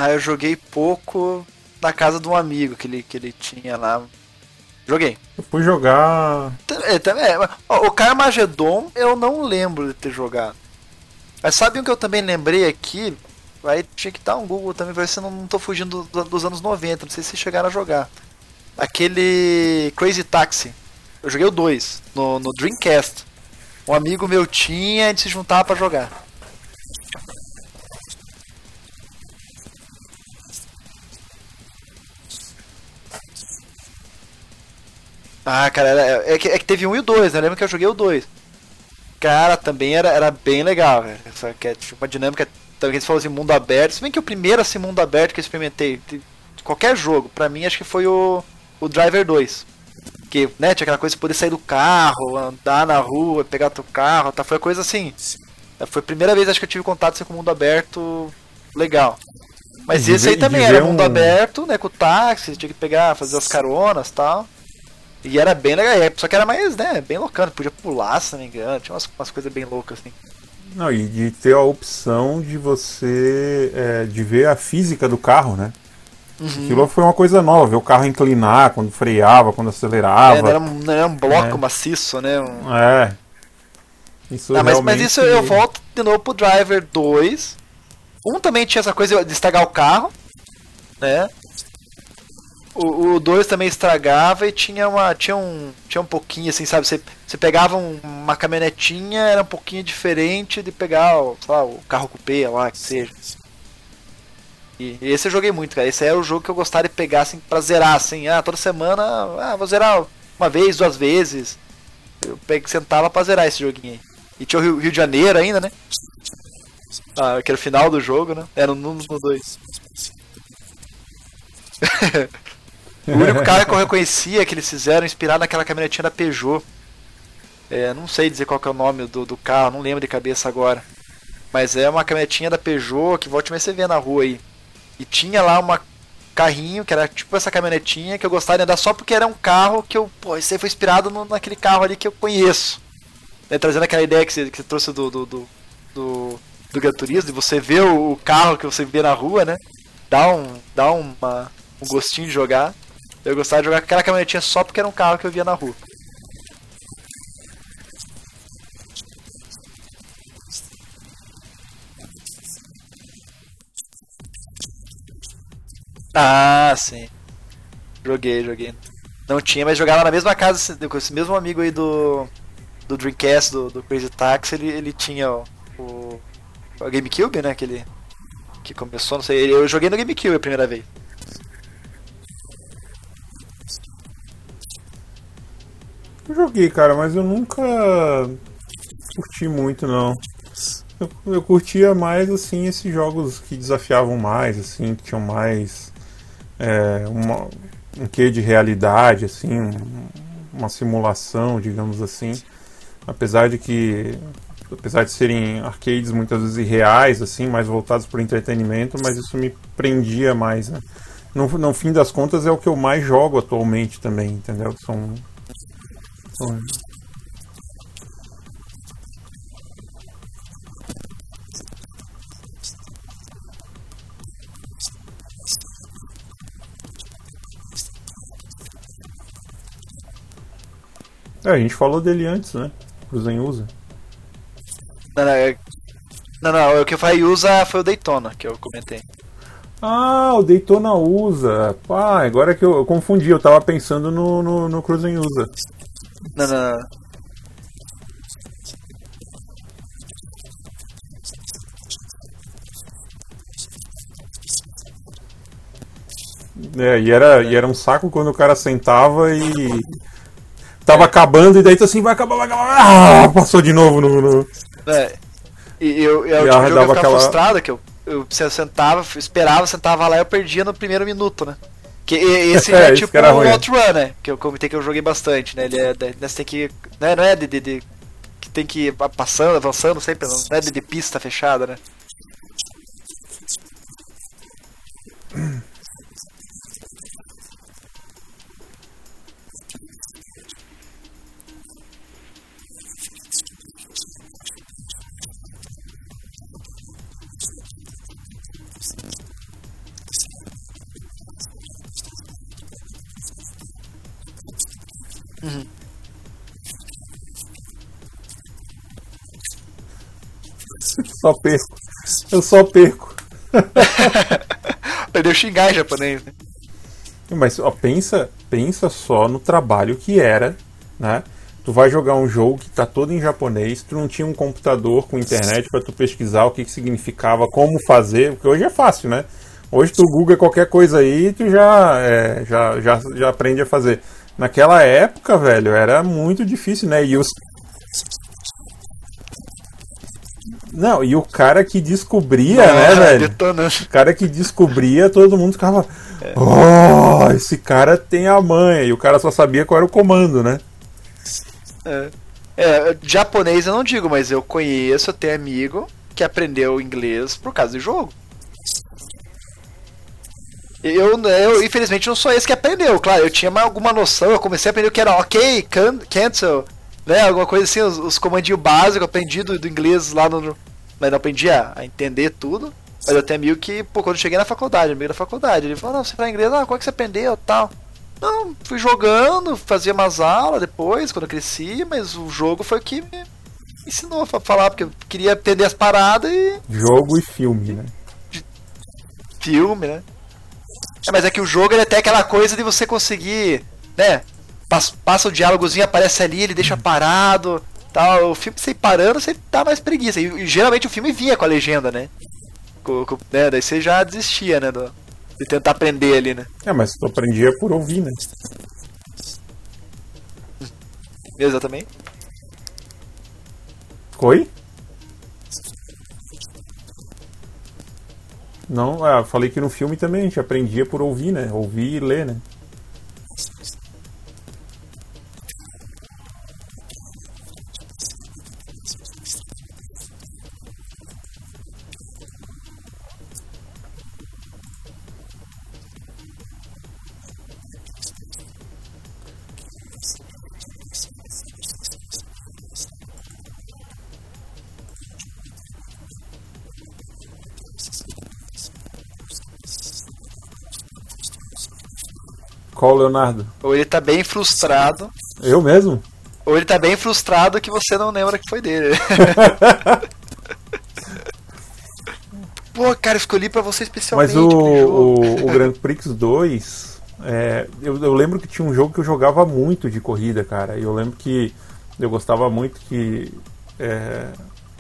Ah, eu joguei pouco na casa de um amigo que ele, que ele tinha lá. Joguei. Eu fui jogar. É, também, é, ó, o Carmageddon eu não lembro de ter jogado. Mas sabe um que eu também lembrei aqui? Aí tinha que dar um Google também, ver se eu não tô fugindo do- dos anos 90. Não sei se chegaram a jogar. Aquele Crazy Taxi. Eu joguei o 2 no, no Dreamcast. Um amigo meu tinha, a gente se juntava pra jogar. Ah, cara, é, que, é que teve um e o dois, né? Eu lembro que eu joguei o dois. Cara, também era, era bem legal, velho. Essa que é tipo, uma dinâmica. Também eles falam assim, mundo aberto. Se bem que o primeiro assim, mundo aberto que eu experimentei, de qualquer jogo, pra mim acho que foi o, o Driver 2. Que, né, tinha aquela coisa de poder sair do carro, andar na rua, pegar teu carro, tá? Foi a coisa assim. Foi a primeira vez acho que eu tive contato assim, com o mundo aberto legal. Mas E esse aí também era mundo um- aberto, né, com o táxi, tinha que pegar, fazer as caronas tal. E era bem legal, é, só que era mais, né, bem loucano, podia pular, se não me engano, tinha umas, umas coisas bem loucas assim. Não, e de ter a opção de você. é, de ver a física do carro, né? Uhum. Aquilo foi uma coisa nova, ver o carro inclinar, quando freava, quando acelerava. É, não era, um- não era um bloco É. maciço, né? um- É. Isso Ah, mas, mas realmente- isso eu volto de novo pro Driver 2. Um também tinha essa coisa de estragar o carro, né? O, o 2 também estragava e tinha uma tinha um tinha um pouquinho assim, sabe? Você, você pegava um- uma caminhonetinha, era um pouquinho diferente de pegar, o, sei lá, o carro cupê lá, que seja. E esse eu joguei muito, cara. Esse era o jogo que eu gostaria de pegar assim pra zerar assim, ah, toda semana, ah, vou zerar uma vez, duas vezes. Eu peguei, sentava pra zerar esse joguinho aí. E tinha o Rio, Rio de Janeiro ainda, né? Ah, que era o final do jogo, né? Era no 1 no 2. *laughs* o único cara que eu reconhecia que eles fizeram inspirado naquela caminhonetinha da Peugeot. É, não sei dizer qual é o nome do, do carro, não lembro de cabeça agora. Mas é uma caminhonetinha da Peugeot que volte e você vê na rua aí. E tinha lá uma carrinho, que era tipo essa caminhonetinha, que eu gostava de andar só porque era um carro que eu. Pô, esse aí foi inspirado no, naquele carro ali que eu conheço. Né, trazendo aquela ideia que você, que você trouxe do, do, do, do, do Gran Turismo, de você ver o, o, carro que você vê na rua, né? Dá um, dá uma, um gostinho de jogar. Eu gostava de jogar com aquela caminhonetinha só porque era um carro que eu via na rua. Ah, sim. Joguei, joguei. Não tinha, mas jogava na mesma casa com esse mesmo amigo aí do. Do Dreamcast, do, do Crazy Taxi, ele, ele tinha ó, o. O GameCube, né? Que ele. Que começou, não sei. Eu joguei no GameCube a primeira vez. Eu joguei, cara, mas eu nunca curti muito, não. Eu, eu curtia mais, assim, esses jogos que desafiavam mais, assim, que tinham mais é, uma, um quê de realidade, assim, uma simulação, digamos assim. Apesar de que apesar de serem arcades muitas vezes irreais, assim, mais voltados para o entretenimento, mas isso me prendia mais, né? No, no fim das contas é o que eu mais jogo atualmente também, entendeu? São, É, a gente falou dele antes, né? Cruzen usa. Não, não, não, não, o que eu usa foi o Daytona, que eu comentei. Ah, o Daytona usa. Ah, agora que eu, eu confundi, eu tava pensando no, no, no Cruzen usa. Não, não, não. É, e era, e era um saco quando o cara sentava e tava acabando, e daí tu assim, vai acabar, vai acabar. Ah, passou de novo no. no... É. E eu, eu, eu, eu ficava aquela... frustrado, que eu, eu sentava, esperava, sentava lá e eu perdia no primeiro minuto, né? Que esse *laughs* é, é tipo o Outrun, né? Que eu comentei que eu joguei bastante, né? Ele é. Né, você tem que. Né? Não é de, de, de, que tem que ir passando, avançando sempre, não é de, de pista fechada, né? Só perco. Eu só perco. *laughs* Perdeu xingar em japonês, né? Mas ó, pensa, pensa só no trabalho que era, né? Tu vai jogar um jogo que tá todo em japonês, tu não tinha um computador com internet para tu pesquisar o que, que significava, como fazer, porque hoje é fácil, né? Hoje tu google qualquer coisa aí e tu já, é, já, já, já aprende a fazer. Naquela época, velho, era muito difícil, né? E os. Não, e o cara que descobria, Não, né, velho? Detonante. O cara que descobria, todo mundo ficava. É. Oh, esse cara tem a manha. E o cara só sabia qual era o comando, né? É. é. japonês eu não digo, mas eu conheço, eu tenho amigo que aprendeu inglês por causa do jogo. Eu, eu, infelizmente, não sou esse que aprendeu. Claro, eu tinha alguma noção. Eu comecei a aprender o que era ok, can, cancel, né? Alguma coisa assim, os, os comandinhos básicos. Aprendi do, do inglês lá no. Mas não aprendi a, a, entender tudo. Mas eu tenho amigo que, pô, quando eu cheguei na faculdade, amigo da faculdade, ele falou: Não, você fala inglês, ah, como é que você aprendeu tal? Não, fui jogando, fazia umas aulas depois, quando eu cresci, mas o jogo foi o que me ensinou a falar, porque eu queria entender as paradas e. Jogo e filme, né? Filme, né? É, mas é que o jogo ele tem aquela coisa de você conseguir, né? Passa, passa o diálogozinho, aparece ali, ele deixa parado. Tal. O filme você parando, você dá mais preguiça. E, e, geralmente o filme vinha com a legenda, né? Com, com, né? Daí você já desistia, né? Do, de tentar aprender ali, né? É, mas tu aprendia por ouvir, né? Exatamente. Oi? Não, ah, falei que no filme também a gente aprendia por ouvir, né? Ouvir e ler, né? Qual Leonardo? Ou ele tá bem frustrado. Eu mesmo? Ou ele tá bem frustrado que você não lembra que foi dele. *laughs* Pô, cara, escolhi pra você especialmente. Mas o, o, o Grand Prix 2, é, eu, eu, lembro que tinha um jogo que eu jogava muito de corrida, cara. E eu lembro que eu gostava muito que. É,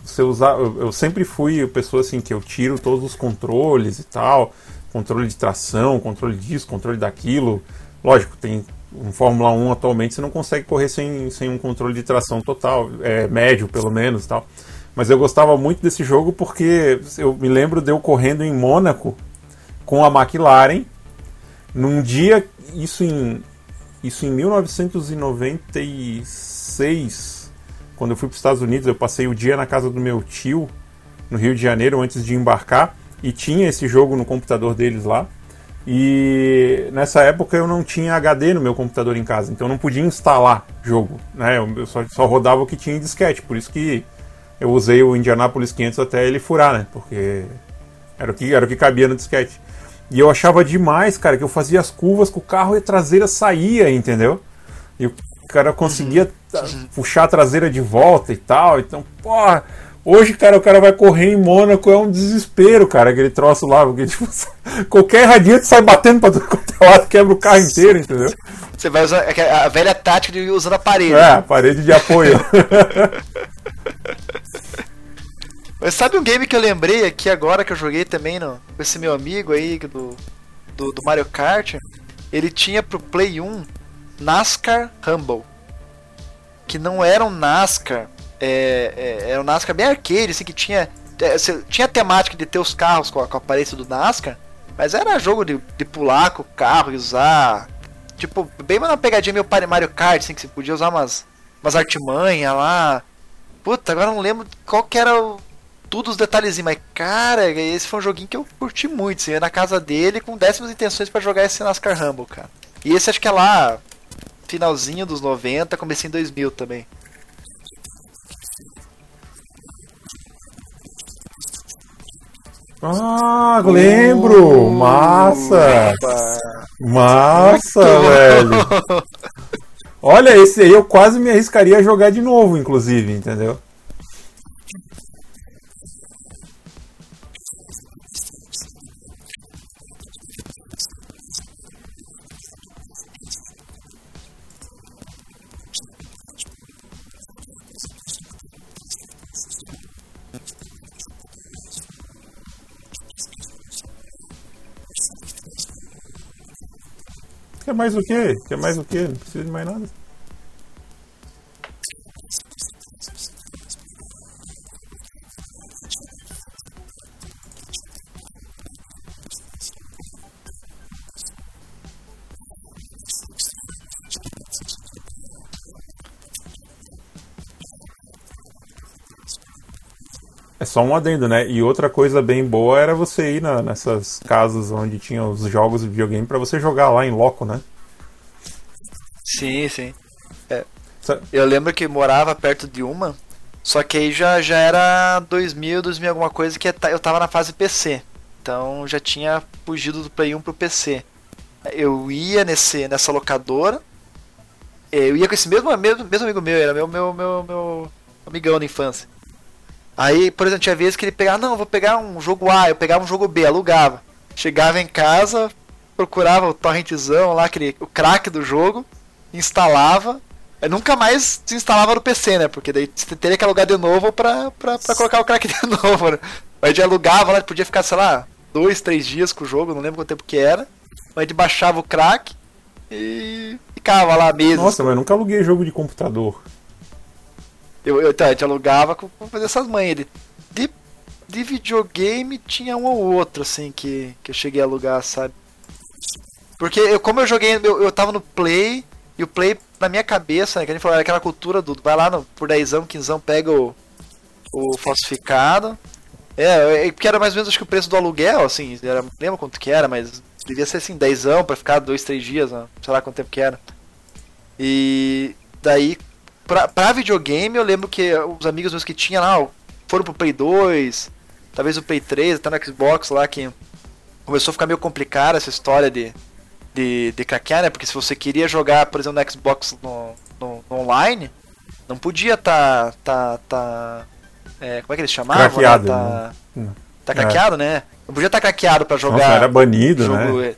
você usar, eu, eu sempre fui a pessoa assim que eu tiro todos os controles e tal, controle de tração, controle disso, controle daquilo. Lógico, tem um Fórmula 1 atualmente você não consegue correr sem, sem um controle de tração total, é, médio pelo menos tal. Mas eu gostava muito desse jogo porque eu me lembro de eu correndo em Mônaco com a McLaren num dia, isso em, isso em 1996, quando eu fui para os Estados Unidos, eu passei o dia na casa do meu tio no Rio de Janeiro antes de embarcar e tinha esse jogo no computador deles lá. E nessa época eu não tinha HD no meu computador em casa, então eu não podia instalar jogo, né? Eu só, só rodava o que tinha em disquete, por isso que eu usei o Indianapolis 500 até ele furar, né? Porque era o que, era o que cabia no disquete. E eu achava demais, cara, que eu fazia as curvas com o carro e a traseira saía, entendeu? E o cara conseguia uhum. puxar a traseira de volta e tal. Então, porra, Hoje, cara, o cara vai correr em Mônaco, é um desespero, cara, aquele troço lá, porque, *laughs* tipo, qualquer tu sai batendo pra todo é lado, quebra o carro inteiro, entendeu? Você vai usar a velha tática de usando a parede. É, a parede de apoio. *laughs* Mas sabe um game que eu lembrei aqui agora que eu joguei também no, com esse meu amigo aí do, do, do Mario Kart? Ele tinha pro Play 1 NASCAR Rumble. Que não era um NASCAR é, é, era um NASCAR bem arcade, assim, que tinha. É, tinha temática de ter os carros com a, com a aparência do NASCAR, mas era jogo de, de pular com o carro e usar. Tipo, bem uma pegadinha meio Mario Kart, assim, que você podia usar umas, umas artimanhas lá. Puta, agora não lembro qual que era o, tudo os detalhezinhos, mas cara, esse foi um joguinho que eu curti muito. Assim, ia na casa dele com décimas intenções para jogar esse NASCAR Rumble, cara. E esse acho que é lá, finalzinho dos 90, comecei em 2000 também. Ah, lembro! Uh, Massa! Massa, velho! Olha, esse aí eu quase me arriscaria a jogar de novo, inclusive, entendeu? Quer mais o quê? Quer mais o quê? Não precisa de mais nada. É só um adendo, né? E outra coisa bem boa era você ir na, nessas casas onde tinha os jogos de videogame para você jogar lá em loco, né? Sim, sim. É. Eu lembro que morava perto de uma, só que aí já, já era 2000, 2000 alguma coisa que eu tava na fase PC. Então já tinha fugido do Play 1 pro PC. Eu ia nesse, nessa locadora, eu ia com esse mesmo, mesmo, mesmo amigo meu, era meu, meu, meu, meu amigão da infância. Aí, por exemplo, tinha vezes que ele pegava, não, vou pegar um jogo A, eu pegava um jogo B, alugava. Chegava em casa, procurava o torrentzão lá, aquele, o crack do jogo, instalava. Eu nunca mais se instalava no PC, né? Porque daí você teria que alugar de novo pra, pra, pra colocar o crack *laughs* de novo, né? Mas gente alugava lá, podia ficar, sei lá, dois, três dias com o jogo, não lembro quanto tempo que era. Mas gente baixava o crack e ficava lá meses. Nossa, mas eu nunca aluguei jogo de computador. Eu, eu, tá, a gente alugava com fazer essas manhas. De, de, de videogame tinha um ou outro, assim, que, que eu cheguei a alugar, sabe? Porque eu, como eu joguei, eu, eu tava no Play, e o Play, na minha cabeça, né, que a gente falou, era aquela cultura do. Vai lá no, por 10, 15, pega o, o falsificado. É, é, porque era mais ou menos acho que o preço do aluguel, assim, era, não lembro quanto que era, mas devia ser assim, 10 pra ficar 2, 3 dias, né, sei lá quanto tempo que era. E daí, pra, pra videogame, eu lembro que os amigos meus que tinham lá foram pro Play 2, talvez o Play 3, até no Xbox lá, que começou a ficar meio complicada essa história de de, de craquear, né? Porque se você queria jogar, por exemplo, no Xbox no, no, no online, não podia tá. tá, tá é, como é que eles chamavam? Né? Craqueado. Né? Tá, né? tá craqueado, é. né? Não podia estar tá craqueado pra jogar. Nossa, era banido, jogo, né?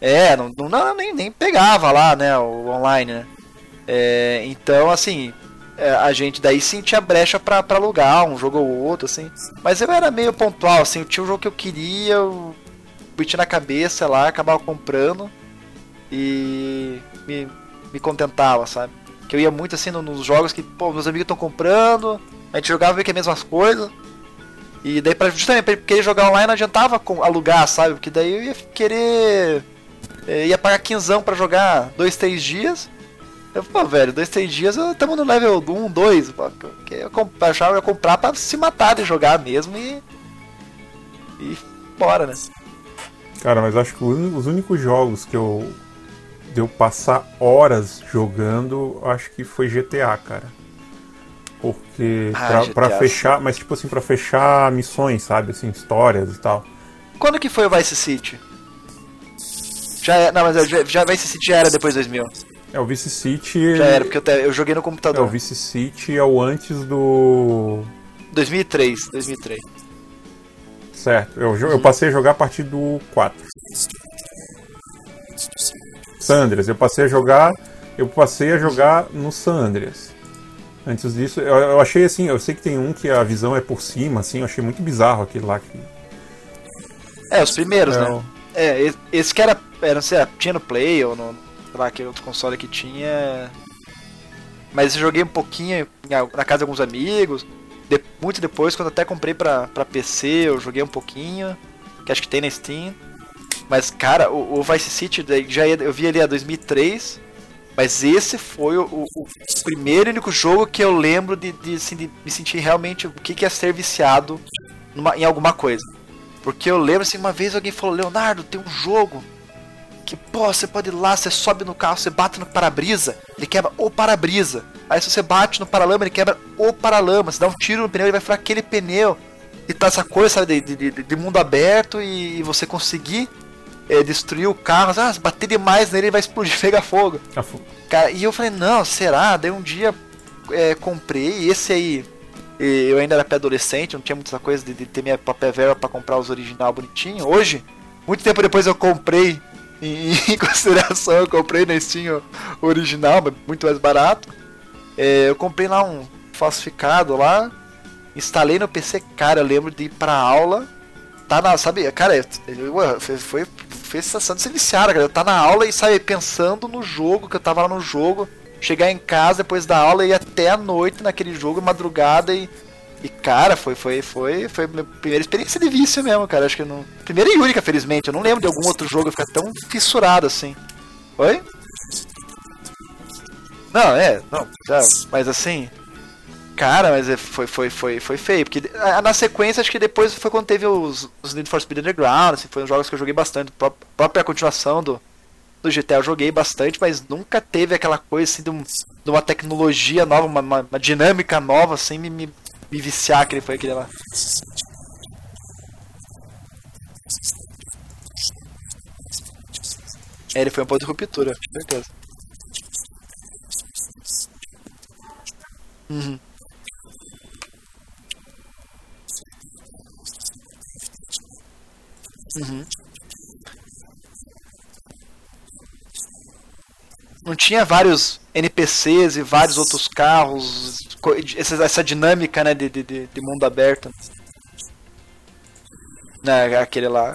É, não, não, não, nem, nem pegava lá, né? O online, né? É, então, assim, é, a gente daí sim tinha brecha pra alugar um jogo ou outro, assim. Mas eu era meio pontual, assim, eu tinha um jogo que eu queria, eu meti na cabeça lá, acabava comprando e me, me contentava, sabe? Que eu ia muito assim nos jogos que, pô, meus amigos estão comprando, a gente jogava meio que as mesmas coisas. E daí, pra, justamente pra querer jogar online, não adiantava alugar, sabe? Porque daí eu ia querer. Eh, ia pagar quinzão pra jogar dois, três dias. Eu, pô, velho, dois, três dias estamos no level 1, 2. Eu, eu achava que ia comprar pra se matar de jogar mesmo e. E bora, né? Cara, mas acho que os únicos jogos que eu deu passar horas jogando, acho que foi GTA, cara. Porque ah, pra, GTA, pra fechar, mas tipo assim, pra fechar missões, sabe? Assim, histórias e tal. Quando que foi o Vice City? Já é, não, mas já, já Vice City já era depois de 2000. É, o Vice City. Já era, porque eu, te, eu joguei no computador. É, o Vice City é o antes do. 2003, 2003. Certo, eu, eu passei a jogar a partir do 4. Sandras, eu passei a jogar. Eu passei a jogar no Sandras. Antes disso, eu, eu, achei assim, eu sei que tem um que a visão é por cima, assim, eu achei muito bizarro aquele lá que. É, os primeiros, é, né? É, esse que era. era não sei, tinha no Play ou no. Lá, aquele outro console que tinha. Mas eu joguei um pouquinho na casa de alguns amigos de, muito depois, quando até comprei pra, pra PC, eu joguei um pouquinho, que acho que tem na Steam. Mas, cara, o, o Vice City já eu vi ali a 2003, mas esse foi o, o, o, primeiro e único jogo que eu lembro de, de, assim, de me sentir realmente o que, que é ser viciado numa, em alguma coisa. Porque eu lembro assim, uma vez alguém falou, Leonardo, tem um jogo que, pô, você pode ir lá, você sobe no carro, você bate no para-brisa, ele quebra o para-brisa. Aí se você bate no paralama, ele quebra o paralama. Você dá um tiro no pneu, ele vai furar aquele pneu. E tá essa coisa, sabe, de, de, de mundo aberto e, você conseguir é, destruir o carro. Ah, se bater demais nele, ele vai explodir, *laughs* pegar fogo. Cara, e eu falei, não, será? Daí um dia é, comprei, esse aí eu ainda era pré-adolescente, não tinha muita coisa de, de ter minha papel verba para comprar os original bonitinho. Hoje, muito tempo depois eu comprei em, *laughs* em consideração, eu comprei na Steam original, mas muito mais barato. É, eu comprei lá um falsificado lá, instalei no PC, cara, eu lembro de ir pra aula, tá na, sabe, cara, foi, foi, foi sensação de ser viciado, cara, eu tá na aula e, sabe, pensando no jogo, que eu tava lá no jogo, chegar em casa depois da aula e ir até a noite naquele jogo, madrugada e e cara, foi foi foi foi minha primeira experiência de vício mesmo, cara. Acho que não. Primeira e única, felizmente. Eu não lembro de algum outro jogo ficar tão fissurado assim. Oi? Não, é, não, já, mas assim. Cara, mas é, foi, foi, foi, foi feio. Porque na sequência, acho que depois foi quando teve os, os Need for Speed Underground, assim, foi um jogos que eu joguei bastante. Própria continuação do, do GTA eu joguei bastante, mas nunca teve aquela coisa assim de, um, de uma tecnologia nova, uma, uma, uma, dinâmica nova, assim, me, me, me viciar que ele foi aquele lá. É, ele foi um ponto de ruptura, com certeza. Uhum. Uhum. Não tinha vários NPCs e vários outros carros, essa, dinâmica né, de, de, de mundo aberto. Né, aquele lá.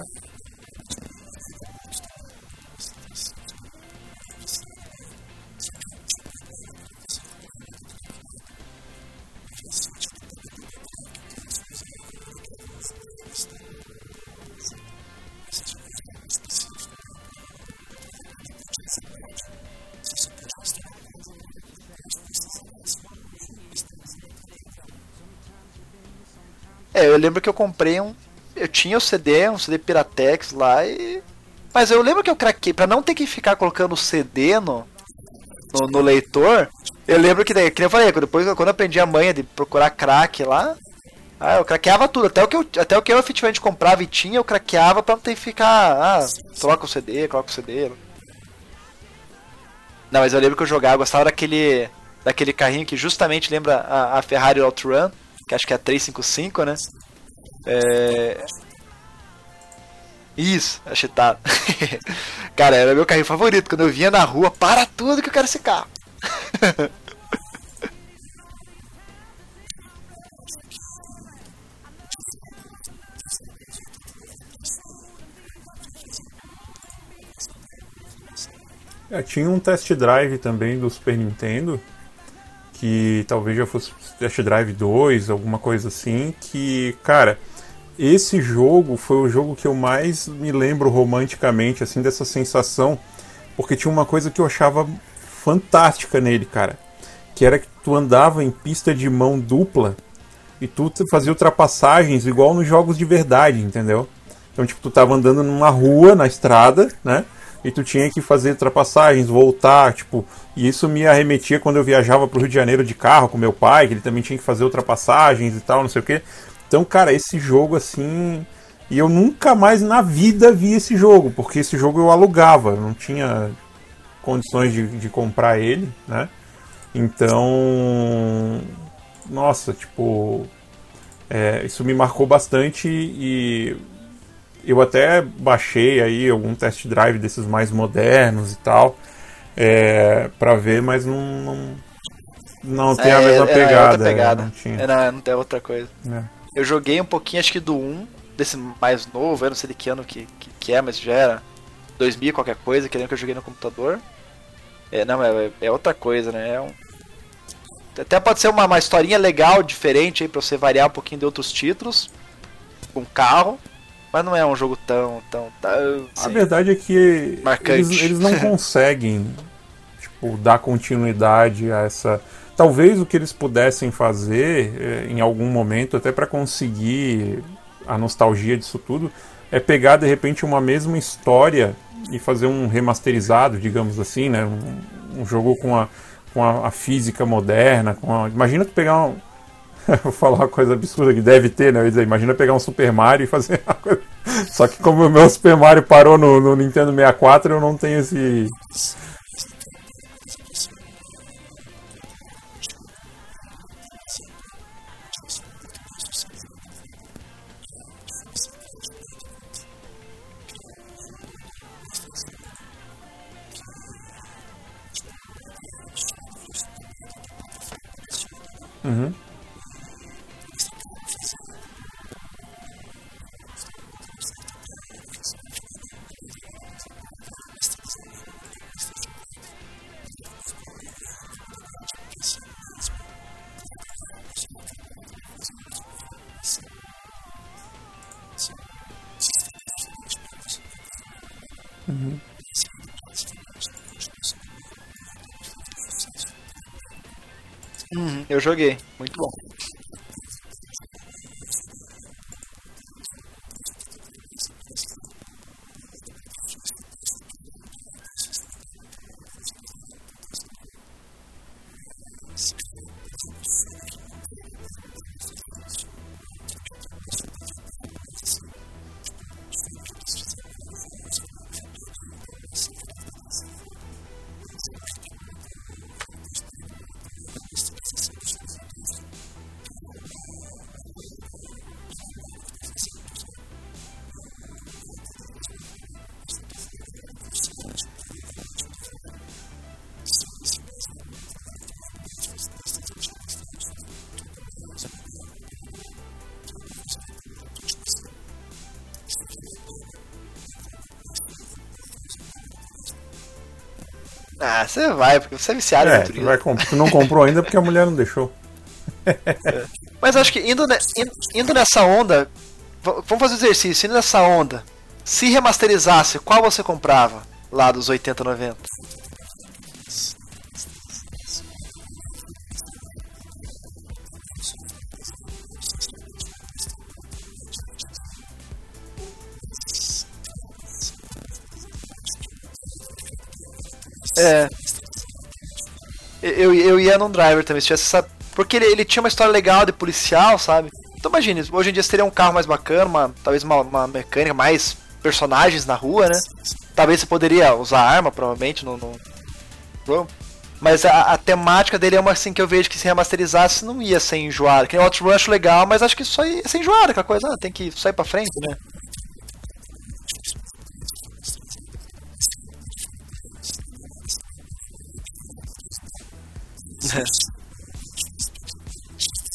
É, eu lembro que eu comprei um. Eu tinha o CD, um CD Piratex lá e. Mas eu lembro que eu craquei, pra não ter que ficar colocando o CD no, no, no leitor, eu lembro que, que eu falei, depois quando eu aprendi a manha de procurar crack lá, ah, eu craqueava tudo, até o que eu, até o que eu efetivamente comprava e tinha, eu craqueava pra não ter que ficar, ah, troca o CD, coloca o CD. Não, mas eu lembro que eu jogava, eu gostava daquele daquele carrinho que justamente lembra a, a Ferrari Outrun, que acho que é a 355, né? É... Isso, é cheatado. *laughs* Cara, era meu carrinho favorito. Quando eu vinha na rua, para tudo que eu quero esse carro. *laughs* É, tinha um test drive também do Super Nintendo, que talvez já fosse test drive 2, alguma coisa assim, que, cara, esse jogo foi o jogo que eu mais me lembro romanticamente, assim, dessa sensação, porque tinha uma coisa que eu achava fantástica nele, cara, que era que tu andava em pista de mão dupla e tu fazia ultrapassagens igual nos jogos de verdade, entendeu? Então, tipo, tu tava andando numa rua, na estrada, né? E tu tinha que fazer ultrapassagens, voltar, tipo, e isso me arremetia quando eu viajava pro Rio de Janeiro de carro com meu pai, que ele também tinha que fazer ultrapassagens e tal, não sei o que. Então, cara, esse jogo assim, e eu nunca mais na vida vi esse jogo, porque esse jogo eu alugava, não tinha condições de, de comprar ele, né? Então, nossa, tipo, é, isso me marcou bastante e eu até baixei aí algum test drive desses mais modernos e tal, é, para ver, mas não, não, não tem é, a mesma era, pegada. Era outra pegada. não, tinha. Era, não tem outra coisa. É. Eu joguei um pouquinho, acho que do 1, desse mais novo, eu não sei de que ano que, que, que é, mas já era 2000 qualquer coisa, que que eu joguei no computador. É, não, é, é outra coisa, né? É um... Até pode ser uma, uma historinha legal, diferente aí, pra você variar um pouquinho de outros títulos. Com carro. Mas não é um jogo tão, tão, tão assim, A verdade é que eles, eles não conseguem tipo, dar continuidade a essa. Talvez o que eles pudessem fazer eh, em algum momento, até para conseguir a nostalgia disso tudo, é pegar de repente uma mesma história e fazer um remasterizado, digamos assim, né? Um, um jogo com a, com a, a, física moderna. Com a... Imagina tu pegar um *laughs* Vou falar uma coisa absurda que deve ter, né? Eu dizer, imagina pegar um Super Mario e fazer uma coisa. *laughs* Só que como o meu Super Mario parou no, no Nintendo 64, eu não tenho esse. Uhum. Eu joguei, muito bom. você vai, porque você é viciado é, em vai comp tu não comprou ainda porque a mulher não deixou. É. *laughs* Mas acho que indo, ne indo nessa onda, vamos fazer o um exercício, indo nessa onda, se remasterizasse, qual você comprava lá dos 80, 90? É. Eu, eu ia num driver também, se tivesse essa. Porque ele, ele tinha uma história legal de policial, sabe? Então imagine, hoje em dia seria um carro mais bacana, uma, talvez uma, uma mecânica, mais personagens na rua, né? Talvez você poderia usar arma, provavelmente, no. no... Mas a, a, temática dele é uma assim que eu vejo que se remasterizasse não ia ser enjoado. Que o Outrun acho legal, mas acho que aí ia ser enjoado, aquela coisa, ah, tem que sair pra frente, né?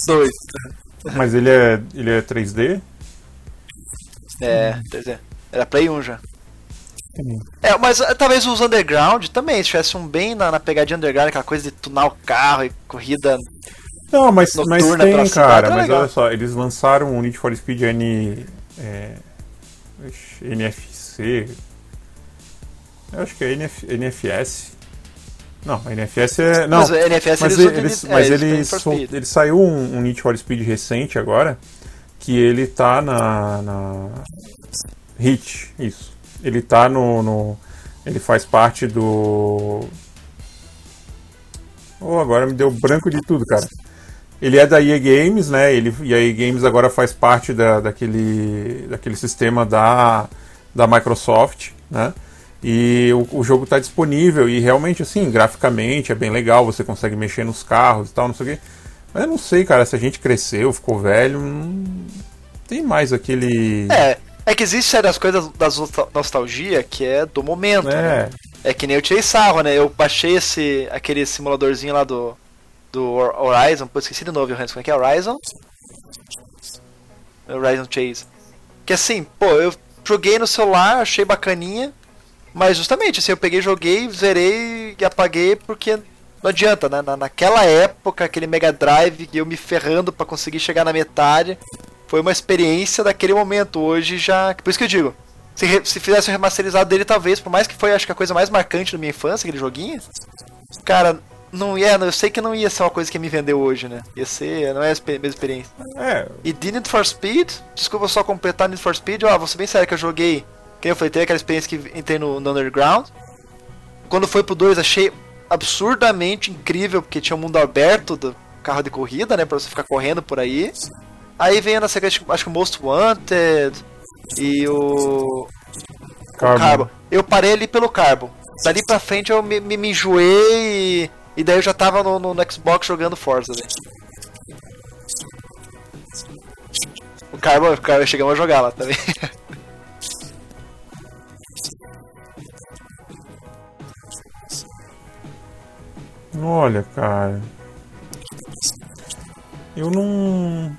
Dois. Mas ele é, ele é 3D? É, 3D. Era Play 1 já. É, mas eh, talvez os Underground também, se tivesse um bem na, na pegadinha Underground, aquela coisa de tunar o carro e corrida. Não, mas, mas tem, cara. Mas legal. olha só, eles lançaram o Need for Speed N. É, NFC. Eu acho que é NF, NFS. Não, a NFS é. Não, mas a NFS mas ele, eles, é, mas ele, sol, ele saiu um, um Need for Speed recente agora. Que ele tá na. na... Hit, isso. Ele tá no, no. Ele faz parte do. Oh, agora me deu branco de tudo, cara. Ele é da EA Games, né? Ele, e a EA Games agora faz parte da, daquele, daquele sistema da, da Microsoft, né? E o, o jogo está disponível e realmente, assim, graficamente é bem legal, você consegue mexer nos carros e tal, não sei o quê. Mas eu não sei, cara, se a gente cresceu, ficou velho, não tem mais aquele. É, é que existe certas coisas da nostalgia que é do momento, é. né? É que nem eu tirei sarro, né? Eu baixei esse, aquele simuladorzinho lá do, do Horizon, pô, esqueci de novo, Johannes, como é que é? Horizon? Horizon Chase. Que assim, pô, eu joguei no celular, achei bacaninha, mas justamente, assim, eu peguei, joguei, zerei e apaguei porque não adianta, né? Na, naquela época, aquele Mega Drive, eu me ferrando para conseguir chegar na metade, foi uma experiência daquele momento. Hoje já. Por isso que eu digo. Se, se fizesse um remasterizado dele, talvez, por mais que foi acho que a coisa mais marcante da minha infância, aquele joguinho. Cara, não ia, eu sei que não ia ser uma coisa que me vendeu hoje, né? Ia ser, não é a mesma experiência. É. E de Need for Speed, desculpa só completar Need for Speed, ó, vou ser bem sério que eu joguei que eu falei, teve aquela experiência que entrei no, no Underground. Quando foi pro 2, achei absurdamente incrível, porque tinha um mundo aberto do carro de corrida, né? Pra você ficar correndo por aí. Aí vem na sequência, acho que o Most Wanted e o. Carbon. O Carbon. Eu parei ali pelo Carbon. Dali pra frente eu me, me, me enjoei e, e daí eu já tava no, no, no Xbox jogando Forza. Né? O Carbon, o Carbon chegamos a jogar lá também. *laughs* Olha, cara. Eu não.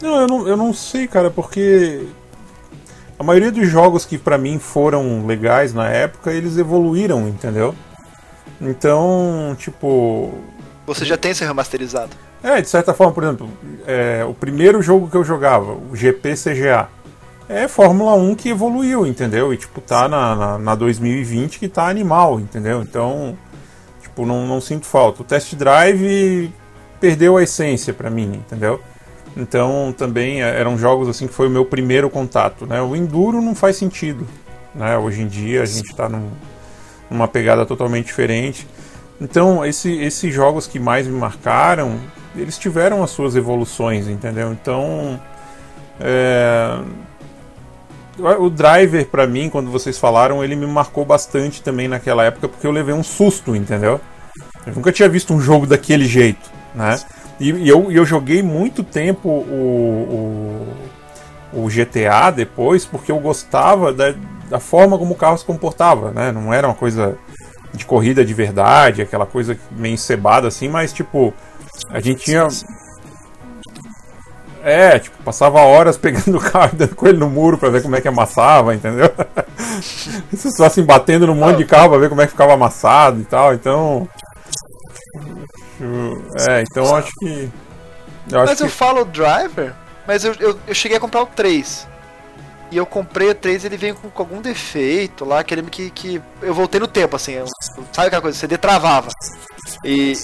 Não, eu não, eu não sei, cara, porque a maioria dos jogos que para mim foram legais na época, eles evoluíram, entendeu? Então, tipo. Você já tem esse remasterizado? É, de certa forma, por exemplo, é, o primeiro jogo que eu jogava, o GP CGA, é Fórmula 1 que evoluiu, entendeu? E, tipo, tá na, na, na 2020 que tá animal, entendeu? Então, tipo, não, não sinto falta. O Test Drive perdeu a essência para mim, entendeu? Então, também é, eram jogos assim que foi o meu primeiro contato, né? O Enduro não faz sentido, né? Hoje em dia a gente tá num, numa pegada totalmente diferente. Então, esse, esses jogos que mais me marcaram, eles tiveram as suas evoluções, entendeu? Então, é, o driver para mim, quando vocês falaram, ele me marcou bastante também naquela época porque eu levei um susto, entendeu? Eu nunca tinha visto um jogo daquele jeito, né? E, e eu, eu joguei muito tempo o, o, o, GTA depois porque eu gostava da, da forma como o carro se comportava, né? Não era uma coisa de corrida de verdade, aquela coisa meio encebada assim, mas tipo, a gente tinha é, tipo, passava horas *laughs* pegando o carro e dando com ele no muro pra ver como é que amassava, entendeu? *laughs* Só assim, batendo num monte de carro pra ver como é que ficava amassado e tal, então. É, então acho que. Eu acho mas eu falo driver, mas eu, eu, eu, cheguei a comprar o 3. E eu comprei o 3 e ele veio com, com, algum defeito lá, querendo que, que. Eu voltei no tempo, assim. Eu, sabe aquela coisa? O CD travava. E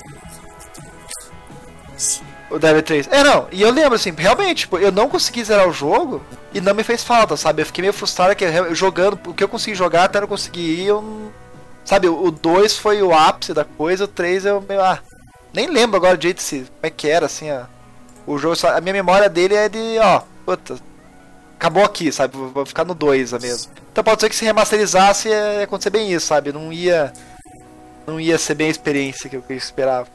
O Devil 3. É, não, e eu lembro assim, realmente, tipo, eu não consegui zerar o jogo e não me fez falta, sabe? Eu fiquei meio frustrado que eu, jogando, o que eu consegui jogar até não consegui ir, eu. Sabe, o 2 foi o ápice da coisa, o 3 eu meio. Ah, nem lembro agora de se, como é que era, assim, ó. O jogo, a minha memória dele é de, ó, puta, acabou aqui, sabe? Vou ficar no 2 mesmo. Então pode ser que se remasterizasse ia acontecer bem isso, sabe? Não ia. Não ia ser bem a experiência que eu esperava.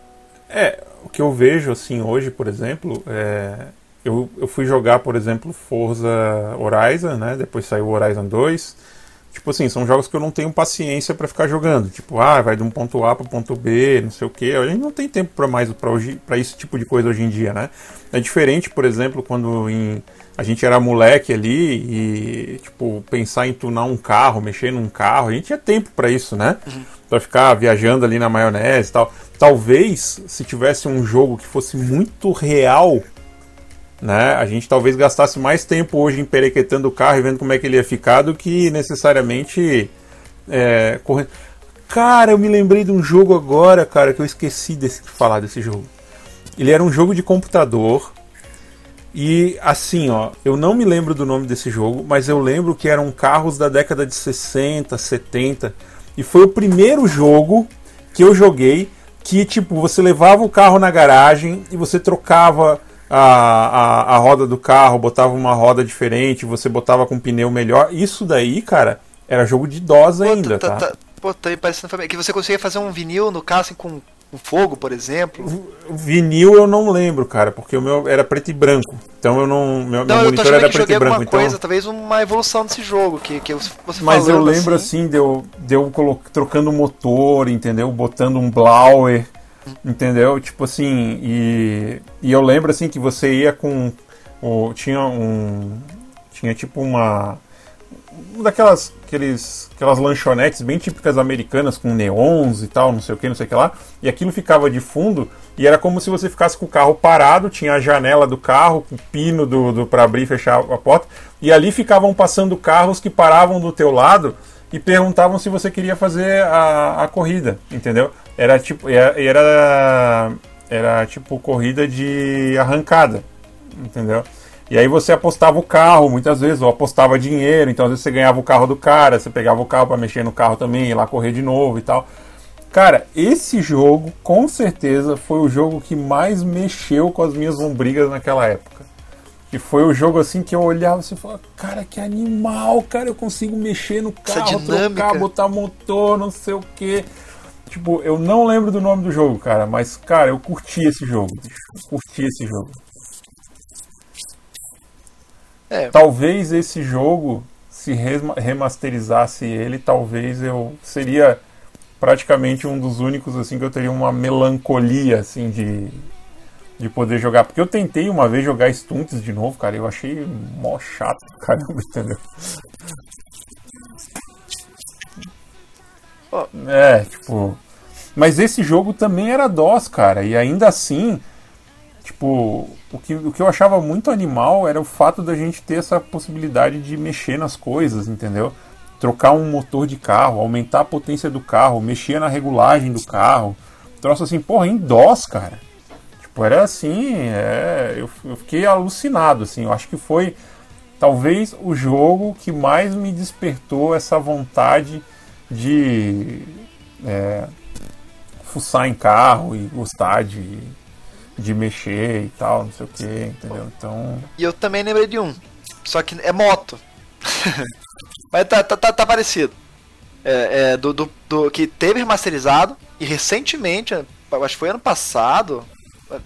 É, o que eu vejo assim hoje, por exemplo, é, eu, eu fui jogar, por exemplo, Forza Horizon, né? Depois saiu Horizon 2. Tipo assim, são jogos que eu não tenho paciência para ficar jogando. Tipo, ah, vai de um ponto A para ponto B, não sei o que. A gente não tem tempo para mais para esse tipo de coisa hoje em dia, né? É diferente, por exemplo, quando em, a gente era moleque ali e tipo pensar em tunar um carro, mexer num carro, a gente tinha tempo para isso, né? Uhum. Para ficar viajando ali na maionese e tal. Talvez se tivesse um jogo que fosse muito real, né? A gente talvez gastasse mais tempo hoje emperequetando o carro e vendo como é que ele ia ficar do que necessariamente é, correndo. Cara, eu me lembrei de um jogo agora, cara, que eu esqueci de falar desse jogo. Ele era um jogo de computador. E assim, ó, eu não me lembro do nome desse jogo, mas eu lembro que eram carros da década de 60, 70. E foi o primeiro jogo que eu joguei que tipo você levava o carro na garagem e você trocava a, a, a roda do carro, botava uma roda diferente, você botava com um pneu melhor. Isso daí, cara, era jogo de DOS ainda, tá? tá, tá pô, tá aí parecendo que você conseguia fazer um vinil no carro assim, com um fogo, por exemplo? Vinil eu não lembro, cara, porque o meu era preto e branco. Então eu não. Meu, não, meu monitor era preto e branco. Então... coisa, talvez uma evolução desse jogo, que, que você Mas eu lembro assim, assim de eu, de eu trocando o motor, entendeu? Botando um blower, entendeu? Tipo assim, e, e eu lembro assim que você ia com. O, tinha um. Tinha tipo uma daquelas aqueles, aquelas lanchonetes bem típicas americanas com neons e tal, não sei o que, não sei o que lá, e aquilo ficava de fundo e era como se você ficasse com o carro parado, tinha a janela do carro, o pino do, do para abrir e fechar a porta, e ali ficavam passando carros que paravam do teu lado e perguntavam se você queria fazer a, a corrida, entendeu? Era tipo era, era era tipo corrida de arrancada, entendeu? E aí você apostava o carro muitas vezes, ou apostava dinheiro, então às vezes você ganhava o carro do cara, você pegava o carro para mexer no carro também, ir lá correr de novo e tal. Cara, esse jogo com certeza foi o jogo que mais mexeu com as minhas lombrigas naquela época. E foi o jogo assim que eu olhava e falava, cara, que animal, cara, eu consigo mexer no carro, trocar, botar motor, não sei o que. Tipo, eu não lembro do nome do jogo, cara, mas, cara, eu curti esse jogo, Eu curti esse jogo. É. Talvez esse jogo, se remasterizasse ele, talvez eu seria praticamente um dos únicos assim que eu teria uma melancolia assim de de poder jogar, porque eu tentei uma vez jogar Stunts de novo, cara, eu achei mó chato, caramba, entendeu? É, tipo, mas esse jogo também era DOS, cara, e ainda assim, tipo, o que, o que eu achava muito animal era o fato da gente ter essa possibilidade de mexer nas coisas, entendeu? Trocar um motor de carro, aumentar a potência do carro, mexer na regulagem do carro. Troço assim, porra, em DOS, cara. Tipo, era assim, é, eu, eu fiquei alucinado, assim. Eu acho que foi talvez o jogo que mais me despertou essa vontade de é, fuçar em carro e gostar de de mexer e tal, não sei o que, entendeu? Então. E eu também lembrei de um. Só que é moto. *laughs* Mas tá, tá, tá, tá parecido. É, é, do, do, do, que teve remasterizado e recentemente, acho que foi ano passado.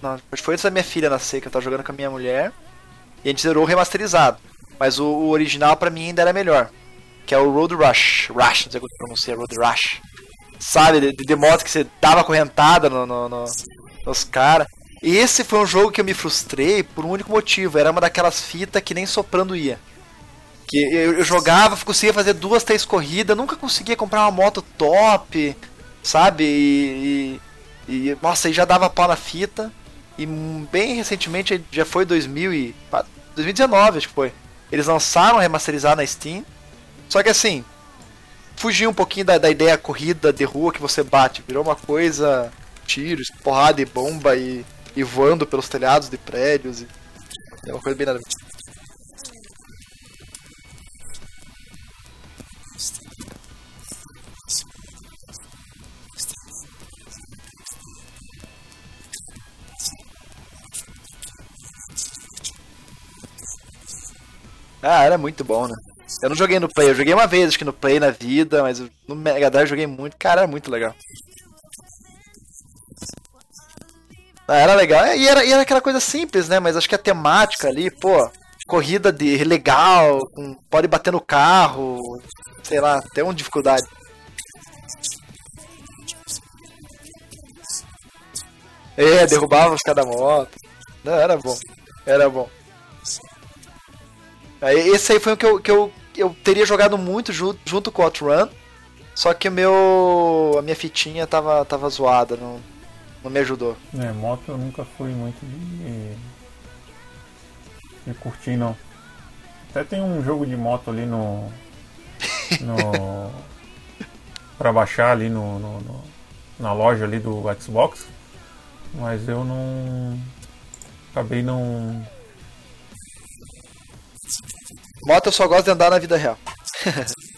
Não, acho que foi antes da minha filha nascer, que eu tava jogando com a minha mulher. E a gente zerou o remasterizado. Mas o, o original para mim ainda era melhor. Que é o Road Rush. Rush, não sei como pronuncia, Road Rush. Sabe, de, de moto que você dava correntada no, no, no nos caras. Esse foi um jogo que eu me frustrei por um único motivo. Era uma daquelas fitas que nem soprando ia. Que eu, eu jogava, conseguia fazer duas, três corridas, nunca conseguia comprar uma moto top, sabe? E, e, e nossa, aí já dava pau na fita. E bem recentemente, já foi 2000 e, 2019, acho que foi. Eles lançaram remasterizar na Steam. Só que assim, fugiu um pouquinho da, da ideia corrida de rua que você bate. Virou uma coisa tiros, porrada e bomba e ir voando pelos telhados de prédios. E... É uma coisa bem nada. Ah, era muito bom, né? Eu não joguei no Play, eu joguei uma vez, acho que no Play na vida, mas no Mega Drive eu joguei muito. Cara, era muito legal. Era legal. E era, e era aquela coisa simples, né? Mas acho que a temática ali, pô, corrida de legal, com, pode bater no carro, sei lá, tem uma dificuldade. É, derrubava os cada moto. Não, era bom. Era bom. Esse aí foi o que eu, que eu, eu teria jogado muito junto, junto com o Outrun. Só que meu. a minha fitinha tava, tava zoada, não, não me ajudou. É, moto eu nunca fui muito de. de curtir não. Até tem um jogo de moto ali no. *laughs* no. pra baixar ali no, no, no na loja ali do Xbox. Mas eu não. acabei não Moto eu só gosto de andar na vida real. *laughs*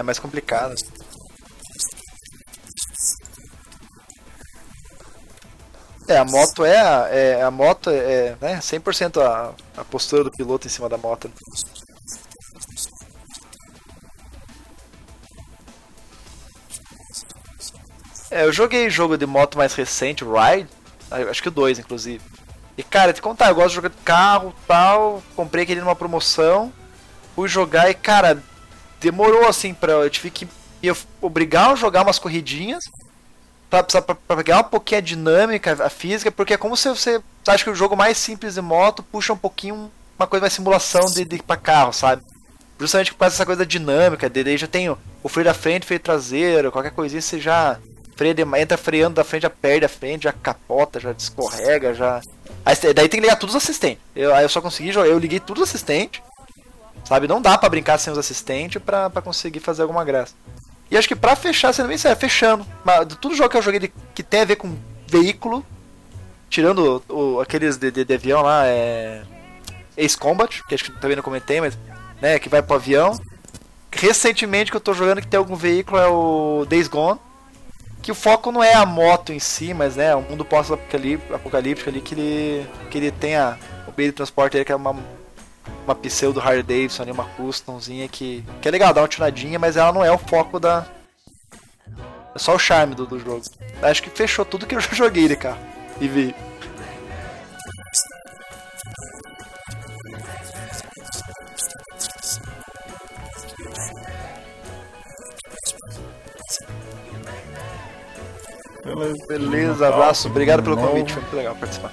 é mais complicado. É, a moto é, é a moto é, né, 100% a, a postura do piloto em cima da moto. É, eu joguei jogo de moto mais recente, Ride, acho que o 2 inclusive. E cara, te contar, eu gosto de jogar de carro tal, comprei aquele numa promoção, fui jogar e cara, demorou assim pra. Eu tive que me obrigar a jogar umas corridinhas pra, pegar um pouquinho a dinâmica, a física, porque é como se você. Acha que o jogo mais simples de moto puxa um pouquinho uma coisa mais simulação de, de pra carro, sabe? Justamente causa dessa coisa dinâmica, de, já tem o, o freio da frente, freio traseiro, qualquer coisinha você já freia demais, entra freando da frente, já perde a frente, já capota, já descorrega, já. Aí, daí tem que ligar todos os assistentes. Eu, aí eu só consegui jogar, eu liguei todos os assistentes. Sabe, não dá para brincar sem os assistentes pra conseguir fazer alguma graça. E acho que pra fechar, sendo bem sério, fechando. Mas, de todo jogo que eu joguei de, que tem a ver com veículo, tirando o, aqueles de, de, de, avião lá, é. Ace Combat, que acho que também não comentei, mas. né, que vai pro avião. Recentemente que eu tô jogando que tem algum veículo é o Days Gone que o foco não é a moto em si, mas né, o mundo pós-apocalíptico ali que ele, que ele tem a, o meio de transporte que é uma, uma pseudo Harley Davidson ali, uma customzinha que, que é legal, dá uma tunadinha, mas ela não é o foco da. É só o charme do, do jogo. Acho que fechou tudo que eu *laughs* já joguei de carro e vi. Beleza abraço. Obrigado pelo convite, foi muito legal participar.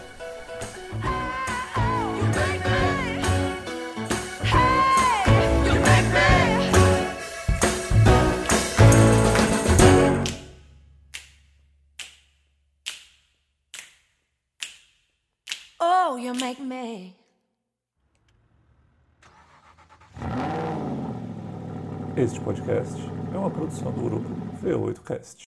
Make me. Este podcast é uma produção do grupo V8Cast.